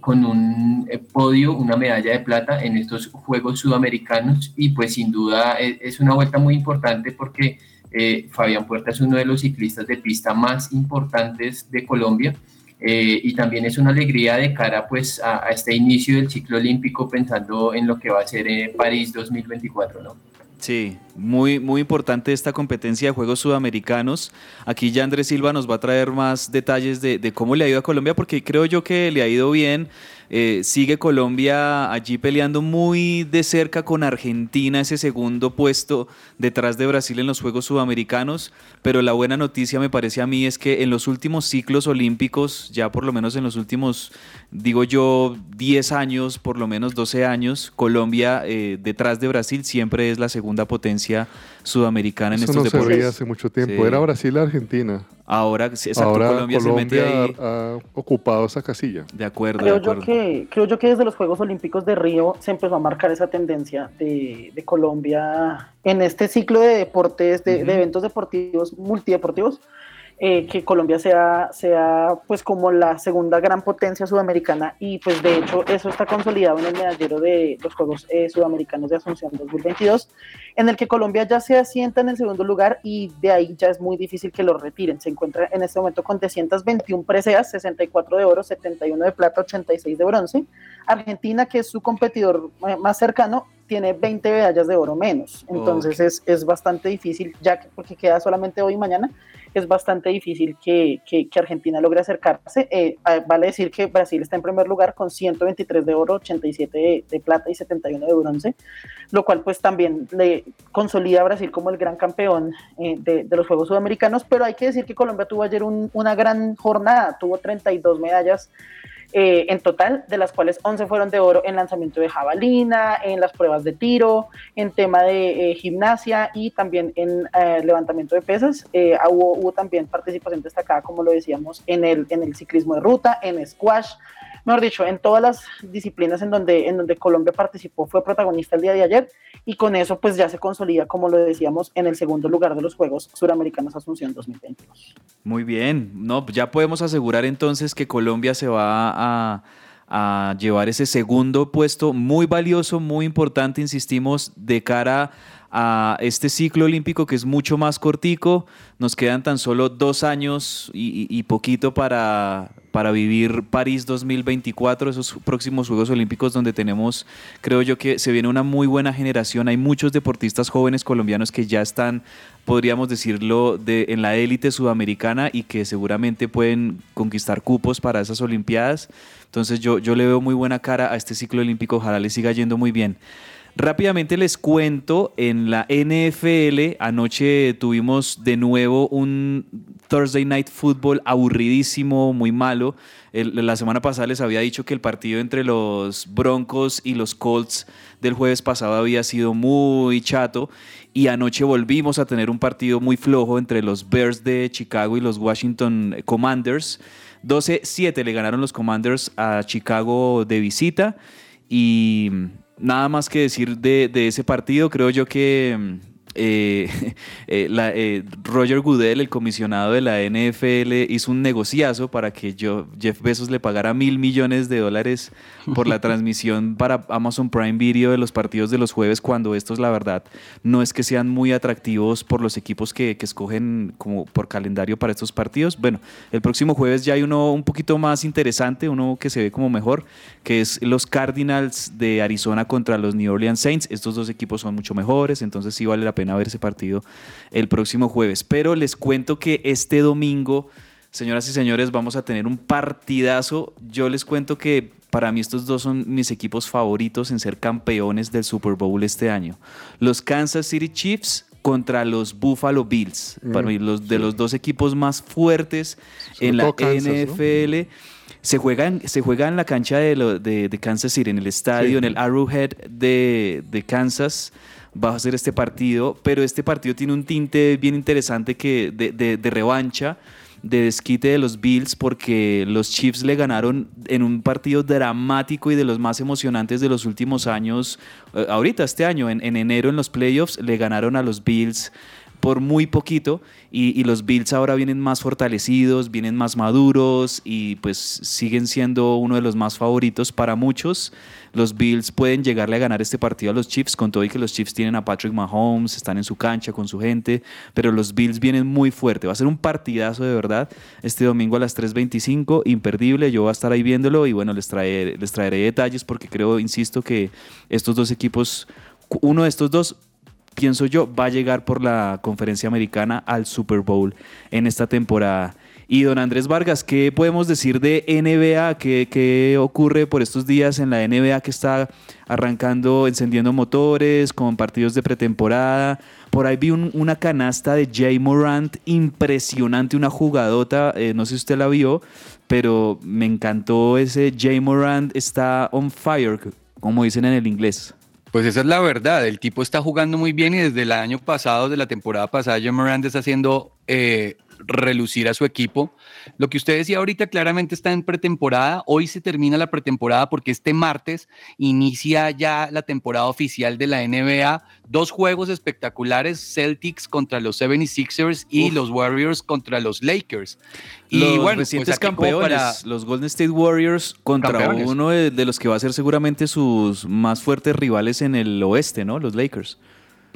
con un podio, una medalla de plata en estos Juegos Sudamericanos y pues sin duda es una vuelta muy importante porque Fabián Puerta es uno de los ciclistas de pista más importantes de Colombia eh, y también es una alegría de cara pues a, este inicio del ciclo olímpico pensando en lo que va a ser eh, París 2024, ¿no? Sí, muy, muy importante esta competencia de Juegos Sudamericanos. Aquí ya Andrés Silva nos va a traer más detalles de, de cómo le ha ido a Colombia, porque creo yo que le ha ido bien. Eh, sigue Colombia allí peleando muy de cerca con Argentina, ese segundo puesto detrás de Brasil en los Juegos Sudamericanos. Pero la buena noticia me parece a mí es que en los últimos ciclos olímpicos, ya por lo menos en los últimos, digo yo, 10 años, por lo menos 12 años, Colombia eh, detrás de Brasil siempre es la segunda potencia sudamericana en Eso estos no se deportes. veía hace mucho tiempo. Sí. Era Brasil Argentina. Ahora, sí, exacto, Ahora Colombia, se mete ahí. ha ocupado esa casilla. De acuerdo, Creo de yo, acuerdo. que, creo yo que desde los Juegos Olímpicos de Río se empezó a marcar esa tendencia de, de Colombia en este ciclo de deportes, de, de eventos deportivos, multideportivos, eh, que Colombia sea, sea pues como la segunda gran potencia sudamericana y pues de hecho eso está consolidado en el medallero de los Juegos eh, Sudamericanos de Asunción 2022, en el que Colombia ya se asienta en el segundo lugar y de ahí ya es muy difícil que lo retiren. Se encuentra en este momento con 321 preseas, 64 de oro, 71 de plata, 86 de bronce. Argentina, que es su competidor eh, más cercano, tiene 20 medallas de oro menos. Entonces es, es bastante difícil, ya que porque queda solamente hoy y mañana, es bastante difícil que, que- que Argentina logre acercarse. Eh, vale decir que Brasil está en primer lugar con 123 de oro, 87 de, de plata y 71 de bronce, lo cual pues también le consolida a Brasil como el gran campeón eh, de, de los Juegos Sudamericanos, pero hay que decir que Colombia tuvo ayer un- una gran jornada, tuvo 32 medallas eh, en total, de las cuales 11 fueron de oro en lanzamiento de jabalina, en las pruebas de tiro, en tema de eh, gimnasia y también en eh, levantamiento de pesas. Hubo, hubo también participación destacada, como lo decíamos, en el, en el ciclismo de ruta, en squash. Mejor dicho, en todas las disciplinas en donde, en donde Colombia participó fue protagonista el día de ayer y con eso pues ya se consolida, como lo decíamos, en el segundo lugar de los Juegos Suramericanos Asunción 2022. Muy bien, no, ya podemos asegurar entonces que Colombia se va a, a llevar ese segundo puesto muy valioso, muy importante, insistimos, de cara a este ciclo olímpico que es mucho más cortico. Nos quedan tan solo dos años y, y- poquito para, para vivir París 2024, esos próximos Juegos Olímpicos donde tenemos, creo yo que se viene una muy buena generación. Hay muchos deportistas jóvenes colombianos que ya están, podríamos decirlo, de, en la élite sudamericana y que seguramente pueden conquistar cupos para esas Olimpiadas. Entonces yo, yo le veo muy buena cara a este ciclo olímpico, ojalá le siga yendo muy bien. Rápidamente les cuento, en la NFL anoche tuvimos de nuevo un Thursday Night Football aburridísimo, muy malo. la semana pasada les había dicho que el partido entre los Broncos y los Colts del jueves pasado había sido muy chato y anoche volvimos a tener un partido muy flojo entre los Bears de Chicago y los Washington Commanders. 12-7 le ganaron los Commanders a Chicago de visita y nada más que decir de, de ese partido. Creo yo que eh, [LAUGHS] eh, eh, Roger Goodell, el comisionado de la NFL, hizo un negociazo para que yo, Jeff Bezos le pagara mil millones de dólares por la [LAUGHS] transmisión para Amazon Prime Video de los partidos de los jueves, cuando estos, la verdad, no es que sean muy atractivos por los equipos que, que escogen como por calendario para estos partidos. Bueno, el próximo jueves ya hay uno un poquito más interesante, uno que se ve como mejor, que es los Cardinals de Arizona contra los New Orleans Saints. Estos dos equipos son mucho mejores, entonces sí vale la pena ver ese partido el próximo jueves. Pero les cuento que este domingo, señoras y señores, vamos a tener un partidazo. Yo les cuento que para mí estos dos son mis equipos favoritos en ser campeones del Super Bowl este año. Los Kansas City Chiefs contra los Buffalo Bills. para mí, los de los dos equipos más fuertes en la NFL. Se juega, en, se juega en la cancha de, Kansas City, en el estadio, en el Arrowhead de, de Kansas va a ser este partido, pero este partido tiene un tinte bien interesante que de, revancha, de desquite de los Bills, porque los Chiefs le ganaron en un partido dramático y de los más emocionantes de los últimos años, eh, ahorita este año, en, en enero en los playoffs, le ganaron a los Bills por muy poquito y, los Bills ahora vienen más fortalecidos, vienen más maduros y pues siguen siendo uno de los más favoritos para muchos. Los Bills pueden llegarle a ganar este partido a los Chiefs con todo y que los Chiefs tienen a Patrick Mahomes, están en su cancha con su gente, pero los Bills vienen muy fuerte. Va a ser un partidazo de verdad este domingo a las 3.25, imperdible. Yo voy a estar ahí viéndolo y bueno, les, traeré, les traeré detalles porque creo, insisto, que estos dos equipos, uno de estos dos pienso yo, va a llegar por la conferencia americana al Super Bowl en esta temporada. Y don Andrés Vargas, ¿qué podemos decir de NBA? ¿Qué, ocurre por estos días en la NBA que está arrancando, encendiendo motores, con partidos de pretemporada? Por ahí vi una canasta de Jay Morant impresionante, una jugadota, eh, no sé si usted la vio, pero me encantó ese Jay Morant está on fire, como dicen en el inglés. Pues esa es la verdad, el tipo está jugando muy bien y desde el año pasado, de la temporada pasada, John Miranda está haciendo eh, relucir a su equipo. Lo que usted decía ahorita claramente está en pretemporada. Hoy se termina la pretemporada porque este martes inicia ya la temporada oficial de la NBA. Dos juegos espectaculares, Celtics contra los 76ers y los Warriors contra los Lakers. Y los bueno, pues recientes campeones, los Golden State Warriors contra uno de los que va a ser seguramente sus más fuertes rivales en el oeste, ¿no? Los Lakers.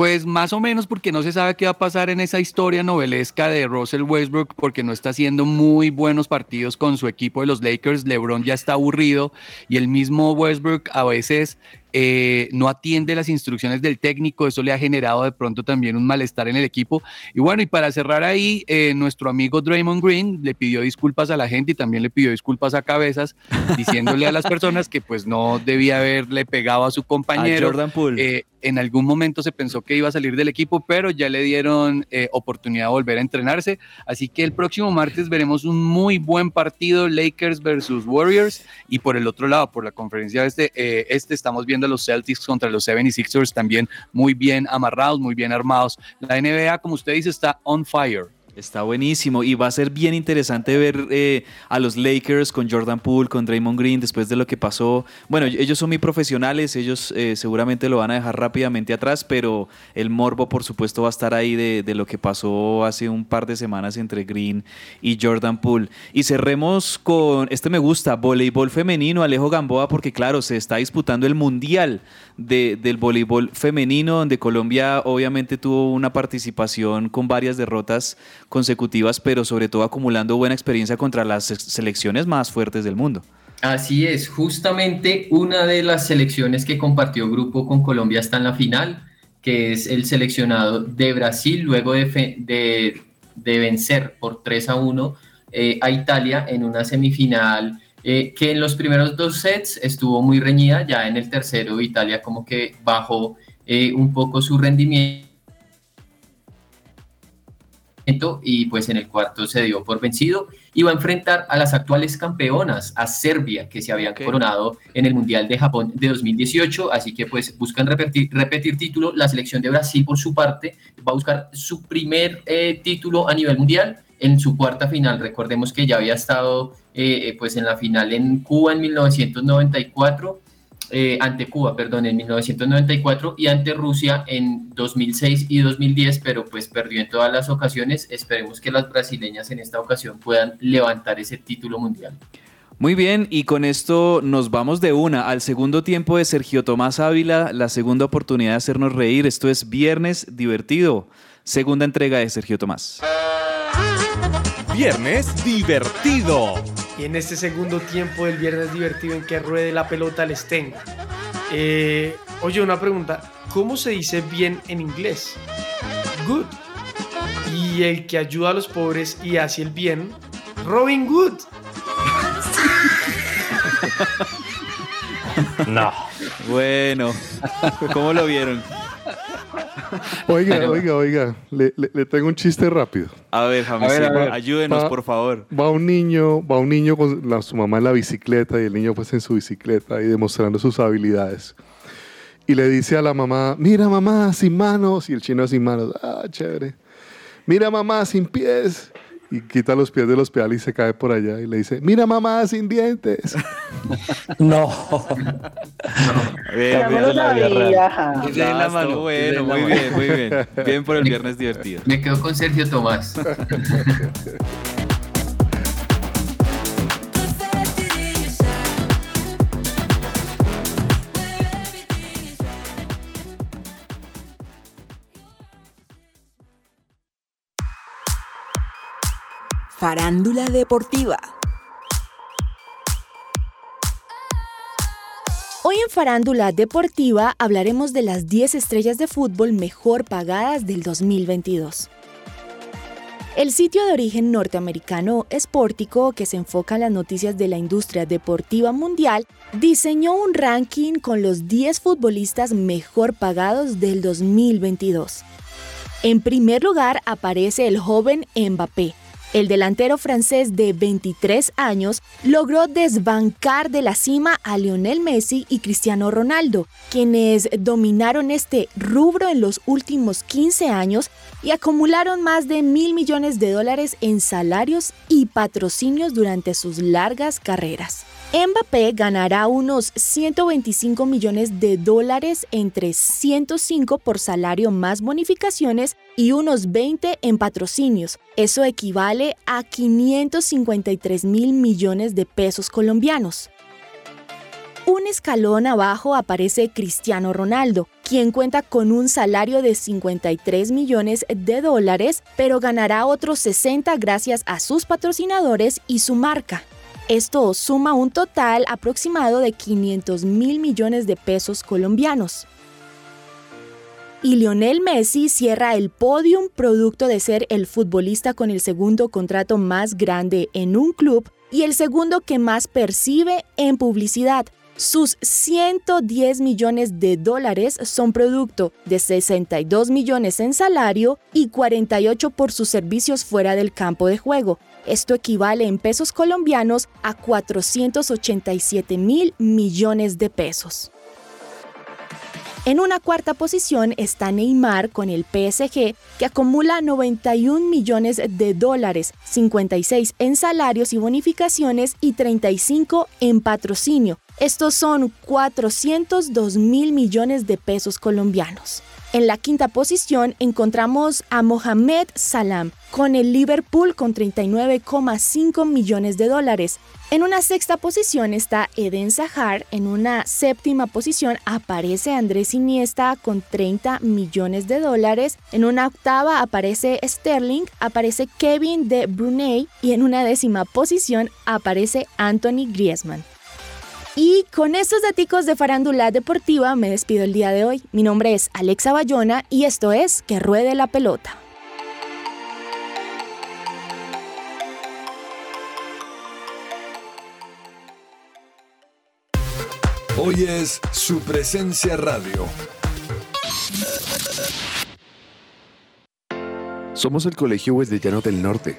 Pues más o menos porque no se sabe qué va a pasar en esa historia novelesca de Russell Westbrook porque no está haciendo muy buenos partidos con su equipo de los Lakers. LeBron ya está aburrido y el mismo Westbrook a veces eh, no atiende las instrucciones del técnico, eso le ha generado de pronto también un malestar en el equipo. Y bueno, y para cerrar ahí, eh, nuestro amigo Draymond Green le pidió disculpas a la gente y también le pidió disculpas a Cabezas, [LAUGHS] diciéndole a las personas que pues no debía haberle pegado a su compañero. Jordan Poole. Eh, en algún momento se pensó que iba a salir del equipo, pero ya le dieron oportunidad de volver a entrenarse. Así que el próximo martes veremos un muy buen partido, Lakers versus Warriors. Y por el otro lado, por la conferencia este, este estamos viendo los Celtics contra los 76ers también muy bien amarrados, muy bien armados. La NBA, como usted dice, está on fire. Está buenísimo y va a ser bien interesante ver eh, a los Lakers con Jordan Poole, con Draymond Green después de lo que pasó. Bueno, ellos son muy profesionales, ellos eh, seguramente lo van a dejar rápidamente atrás, pero el morbo por supuesto va a estar ahí de, de, lo que pasó hace un par de semanas entre Green y Jordan Poole. Y cerremos con, este me gusta, voleibol femenino, Alejo Gamboa, porque claro, se está disputando el Mundial de, del voleibol femenino, donde Colombia obviamente tuvo una participación con varias derrotas consecutivas, pero sobre todo acumulando buena experiencia contra las selecciones más fuertes del mundo. Así es, justamente una de las selecciones que compartió grupo con Colombia está en la final, que es el seleccionado de Brasil, luego de, de, vencer por 3 a 1 eh, a Italia en una semifinal eh, que en los primeros dos sets estuvo muy reñida, ya en el tercero Italia como que bajó eh, un poco su rendimiento y pues en el cuarto se dio por vencido y va a enfrentar a las actuales campeonas, a Serbia, que se habían coronado en el Mundial de Japón de 2018, así que pues buscan repetir, repetir título. La selección de Brasil, por su parte, va a buscar su primer eh, título a nivel mundial en su cuarta final. Recordemos que ya había estado eh, pues en la final en Cuba en 1994 eh, ante Cuba, perdón, en 1994 y ante Rusia en 2006 y 2010, pero pues perdió en todas las ocasiones. Esperemos que las brasileñas en esta ocasión puedan levantar ese título mundial. Muy bien, y con esto nos vamos de una al segundo tiempo de Sergio Tomás Ávila, la segunda oportunidad de hacernos reír. Esto es Viernes Divertido, segunda entrega de Sergio Tomás. Viernes divertido. Y en este segundo tiempo del viernes divertido en que ruede la pelota les tengo. Eh, oye, una pregunta. ¿Cómo se dice bien en inglés? Good. Y el que ayuda a los pobres y hace el bien, Robin Good. No. Bueno, ¿cómo lo vieron? [LAUGHS] Oiga, oiga, oiga, le, le- le tengo un chiste rápido. A ver, James, A ver, a ver. ayúdenos, Va- por favor. Va un niño, va un niño con la- su mamá en la bicicleta y el niño pues en su bicicleta y demostrando sus habilidades. Y le dice a la mamá, mira mamá, sin manos. Y el chino sin manos, ah, chévere. Mira mamá, sin pies. Y quita los pies de los pedales y se cae por allá. Y le dice, mira mamá, sin dientes. [LAUGHS] No. Bien, me bien. lo sabía. Esa es la mano. Bueno, muy bien, muy bien. Bien por el viernes divertido. Me quedo con Sergio Tomás. [LAUGHS] Farándula deportiva. Hoy en Farándula Deportiva hablaremos de las 10 estrellas de fútbol mejor pagadas del 2022. El sitio de origen norteamericano Sportico, que se enfoca en las noticias de la industria deportiva mundial, diseñó un ranking con los 10 futbolistas mejor pagados del 2022. En primer lugar aparece el joven Mbappé. El delantero francés de 23 años logró desbancar de la cima a Lionel Messi y Cristiano Ronaldo, quienes dominaron este rubro en los últimos 15 años y acumularon más de mil millones de dólares en salarios y patrocinios durante sus largas carreras. Mbappé ganará unos 125 millones de dólares entre 105 por salario más bonificaciones y unos 20 en patrocinios. Eso equivale a 553 mil millones de pesos colombianos. Un escalón abajo aparece Cristiano Ronaldo, quien cuenta con un salario de 53 millones de dólares, pero ganará otros 60 gracias a sus patrocinadores y su marca. Esto suma un total aproximado de 500 mil millones de pesos colombianos. Y Lionel Messi cierra el podium producto de ser el futbolista con el segundo contrato más grande en un club y el segundo que más percibe en publicidad. Sus 110 millones de dólares son producto de 62 millones en salario y 48 por sus servicios fuera del campo de juego. Esto equivale en pesos colombianos a 487 mil millones de pesos. En una cuarta posición está Neymar con el PSG, que acumula 91 millones de dólares, 56 en salarios y bonificaciones y 35 en patrocinio. Estos son 402 mil millones de pesos colombianos. En la quinta posición encontramos a Mohamed Salam con el Liverpool con 39,5 millones de dólares. En una sexta posición está Eden Sahar, en una séptima posición aparece Andrés Iniesta con 30 millones de dólares, en una octava aparece Sterling, aparece Kevin de Brunei y en una décima posición aparece Anthony Griezmann. Y con estos daticos de farándula deportiva me despido el día de hoy. Mi nombre es Alexa Bayona y esto es Que Ruede la Pelota. Hoy es su presencia radio. Somos el Colegio Wesleyano del Norte.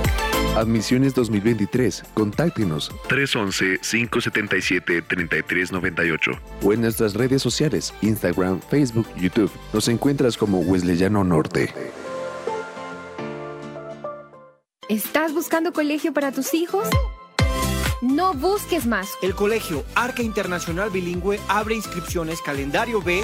Admisiones 2023. Contáctenos 311-577-3398 o en nuestras redes sociales, Instagram, Facebook, YouTube. Nos encuentras como Wesleyano Norte. ¿Estás buscando colegio para tus hijos? No busques más. El colegio Arca Internacional Bilingüe abre inscripciones calendario B.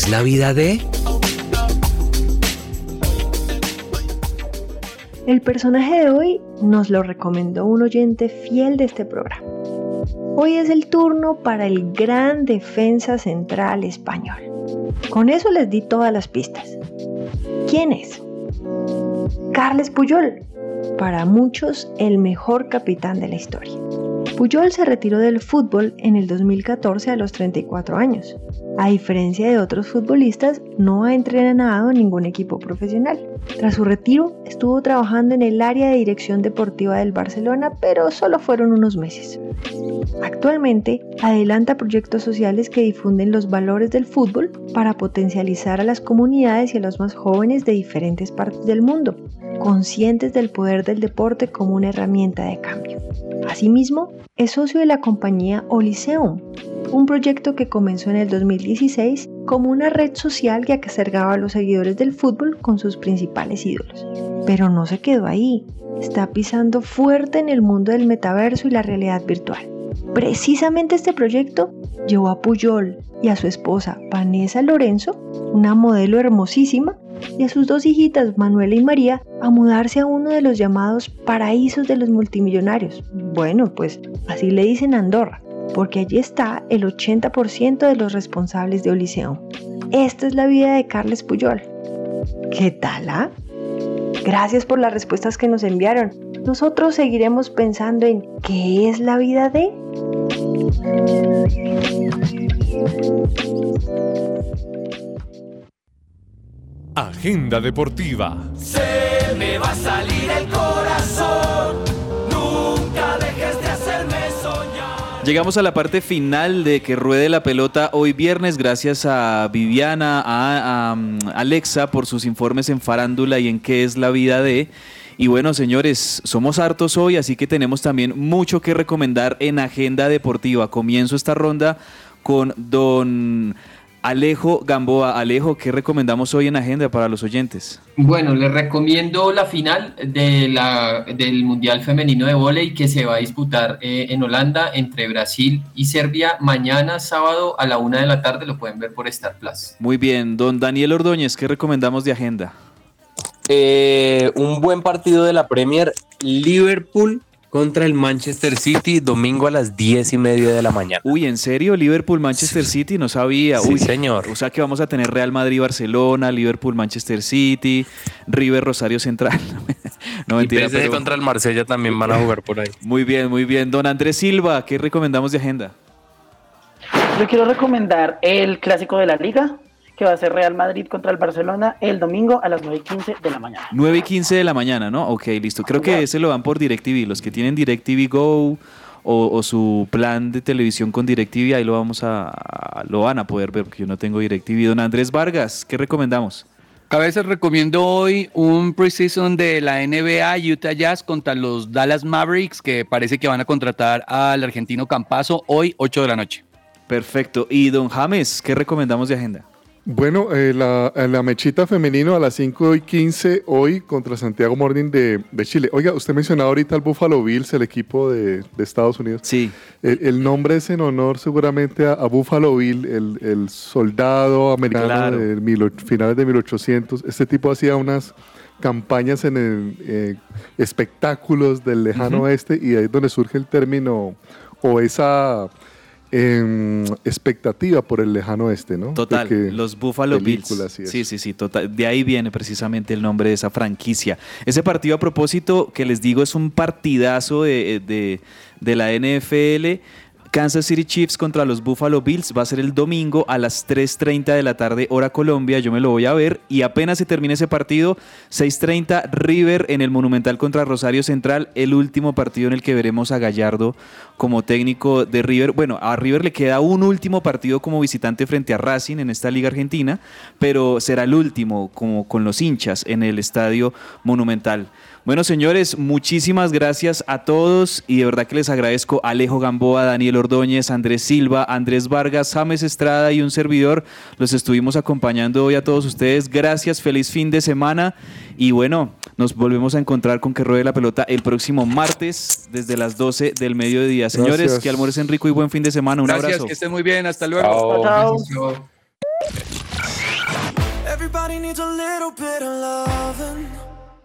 Es la vida de? El personaje de hoy nos lo recomendó un oyente fiel de este programa. Hoy es el turno para el gran defensa central español. Con eso les di todas las pistas. ¿Quién es? Carles Puyol, para muchos el mejor capitán de la historia. Puyol se retiró del fútbol en el 2014 a los 34 años. A diferencia de otros futbolistas, no ha entrenado en ningún equipo profesional. Tras su retiro, estuvo trabajando en el área de dirección deportiva del Barcelona, pero solo fueron unos meses. Actualmente, adelanta proyectos sociales que difunden los valores del fútbol para potencializar a las comunidades y a los más jóvenes de diferentes partes del mundo, conscientes del poder del deporte como una herramienta de cambio. Asimismo, es socio de la compañía Oliseum, un proyecto que comenzó en el 2016 como una red social que acercaba a los seguidores del fútbol con sus principales ídolos. Pero no se quedó ahí, está pisando fuerte en el mundo del metaverso y la realidad virtual. Precisamente este proyecto llevó a Puyol y a su esposa Vanessa Lorenzo, una modelo hermosísima, y a sus dos hijitas Manuela y María a mudarse a uno de los llamados paraísos de los multimillonarios. Bueno, pues así le dicen Andorra, porque allí está el 80% de los responsables de Oliseum. Esta es la vida de Carles Puyol. ¿Qué tal, ah? Gracias por las respuestas que nos enviaron. Nosotros seguiremos pensando en qué es la vida de... Agenda deportiva. Se me va a salir el corazón. Nunca dejes de hacerme soñar. Llegamos a la parte final de que ruede la pelota hoy viernes, gracias a Viviana, a, a, um, Alexa por sus informes en farándula y en qué es la vida de. Y bueno, señores, somos hartos hoy, así que tenemos también mucho que recomendar en Agenda Deportiva. Comienzo esta ronda con don Alejo Gamboa. Alejo, ¿qué recomendamos hoy en Agenda para los oyentes? Bueno, les recomiendo la final de la, del Mundial Femenino de Voley que se va a disputar eh, en Holanda entre Brasil y Serbia mañana sábado a la una de la tarde. Lo pueden ver por Star Plus. Muy bien, don Daniel Ordóñez, ¿qué recomendamos de Agenda? Eh, un buen partido de la Premier, Liverpool contra el Manchester City, domingo a las 10 y media de la mañana. Uy, ¿en serio? Liverpool, Manchester City, no sabía. Sí, Uy, señor. O sea que vamos a tener Real Madrid, Barcelona, Liverpool, Manchester City, River, Rosario Central. [LAUGHS] no y mentira, PSG pero- contra el Marsella también van a jugar por ahí. Muy bien, muy bien. Don Andrés Silva, ¿qué recomendamos de Agenda? Yo quiero recomendar el clásico de la liga, que va a ser Real Madrid contra el Barcelona el domingo a las 9 y 15 de la mañana. 9 y 15 de la mañana, ¿no? Ok, listo. Creo que ese lo dan por DirecTV. Los que tienen DirecTV Go o, o su plan de televisión con DirecTV, ahí lo vamos a, a- lo van a poder ver porque yo no tengo DirecTV. Don Andrés Vargas, ¿qué recomendamos? A veces recomiendo hoy un preseason de la NBA Utah Jazz contra los Dallas Mavericks que parece que van a contratar al argentino Campazo hoy 8 de la noche. Perfecto. Y don James, ¿qué recomendamos de Agenda? Bueno, eh, la, la, mechita femenino a las 5 y 15 hoy contra Santiago Morning de, de, Chile. Oiga, usted mencionaba ahorita al Buffalo Bills, el equipo de, de Estados Unidos. Sí. El, nombre es en honor seguramente a, Buffalo Bill, el, el soldado americano de mil, finales de 1800. Este tipo hacía unas campañas en el, eh, espectáculos del lejano oeste y ahí es donde surge el término o esa em, expectativa por el lejano oeste, ¿no? Total, los Buffalo Bills. Sí, sí, sí, total. De ahí viene precisamente el nombre de esa franquicia. Ese partido a propósito que les digo es un partidazo de, de, de la NFL Kansas City Chiefs contra los Buffalo Bills va a ser el domingo a las 3.30 de la tarde, hora Colombia. Yo me lo voy a ver y apenas se termine ese partido, 6.30 River en el Monumental contra Rosario Central, el último partido en el que veremos a Gallardo como técnico de River. Bueno, a River le queda un último partido como visitante frente a Racing en esta Liga Argentina, pero será el último como con los hinchas en el Estadio Monumental. Bueno, señores, muchísimas gracias a todos y de verdad que les agradezco a Alejo Gamboa, Daniel Ordóñez, Andrés Silva, Andrés Vargas, James Estrada y un servidor. Los estuvimos acompañando hoy a todos ustedes. Gracias, feliz fin de semana y bueno, nos volvemos a encontrar con que ruede la pelota el próximo martes desde las 12 del mediodía. Señores, que almuercen rico y buen fin de semana. Un gracias, abrazo. que estén muy bien. Hasta luego. Chao.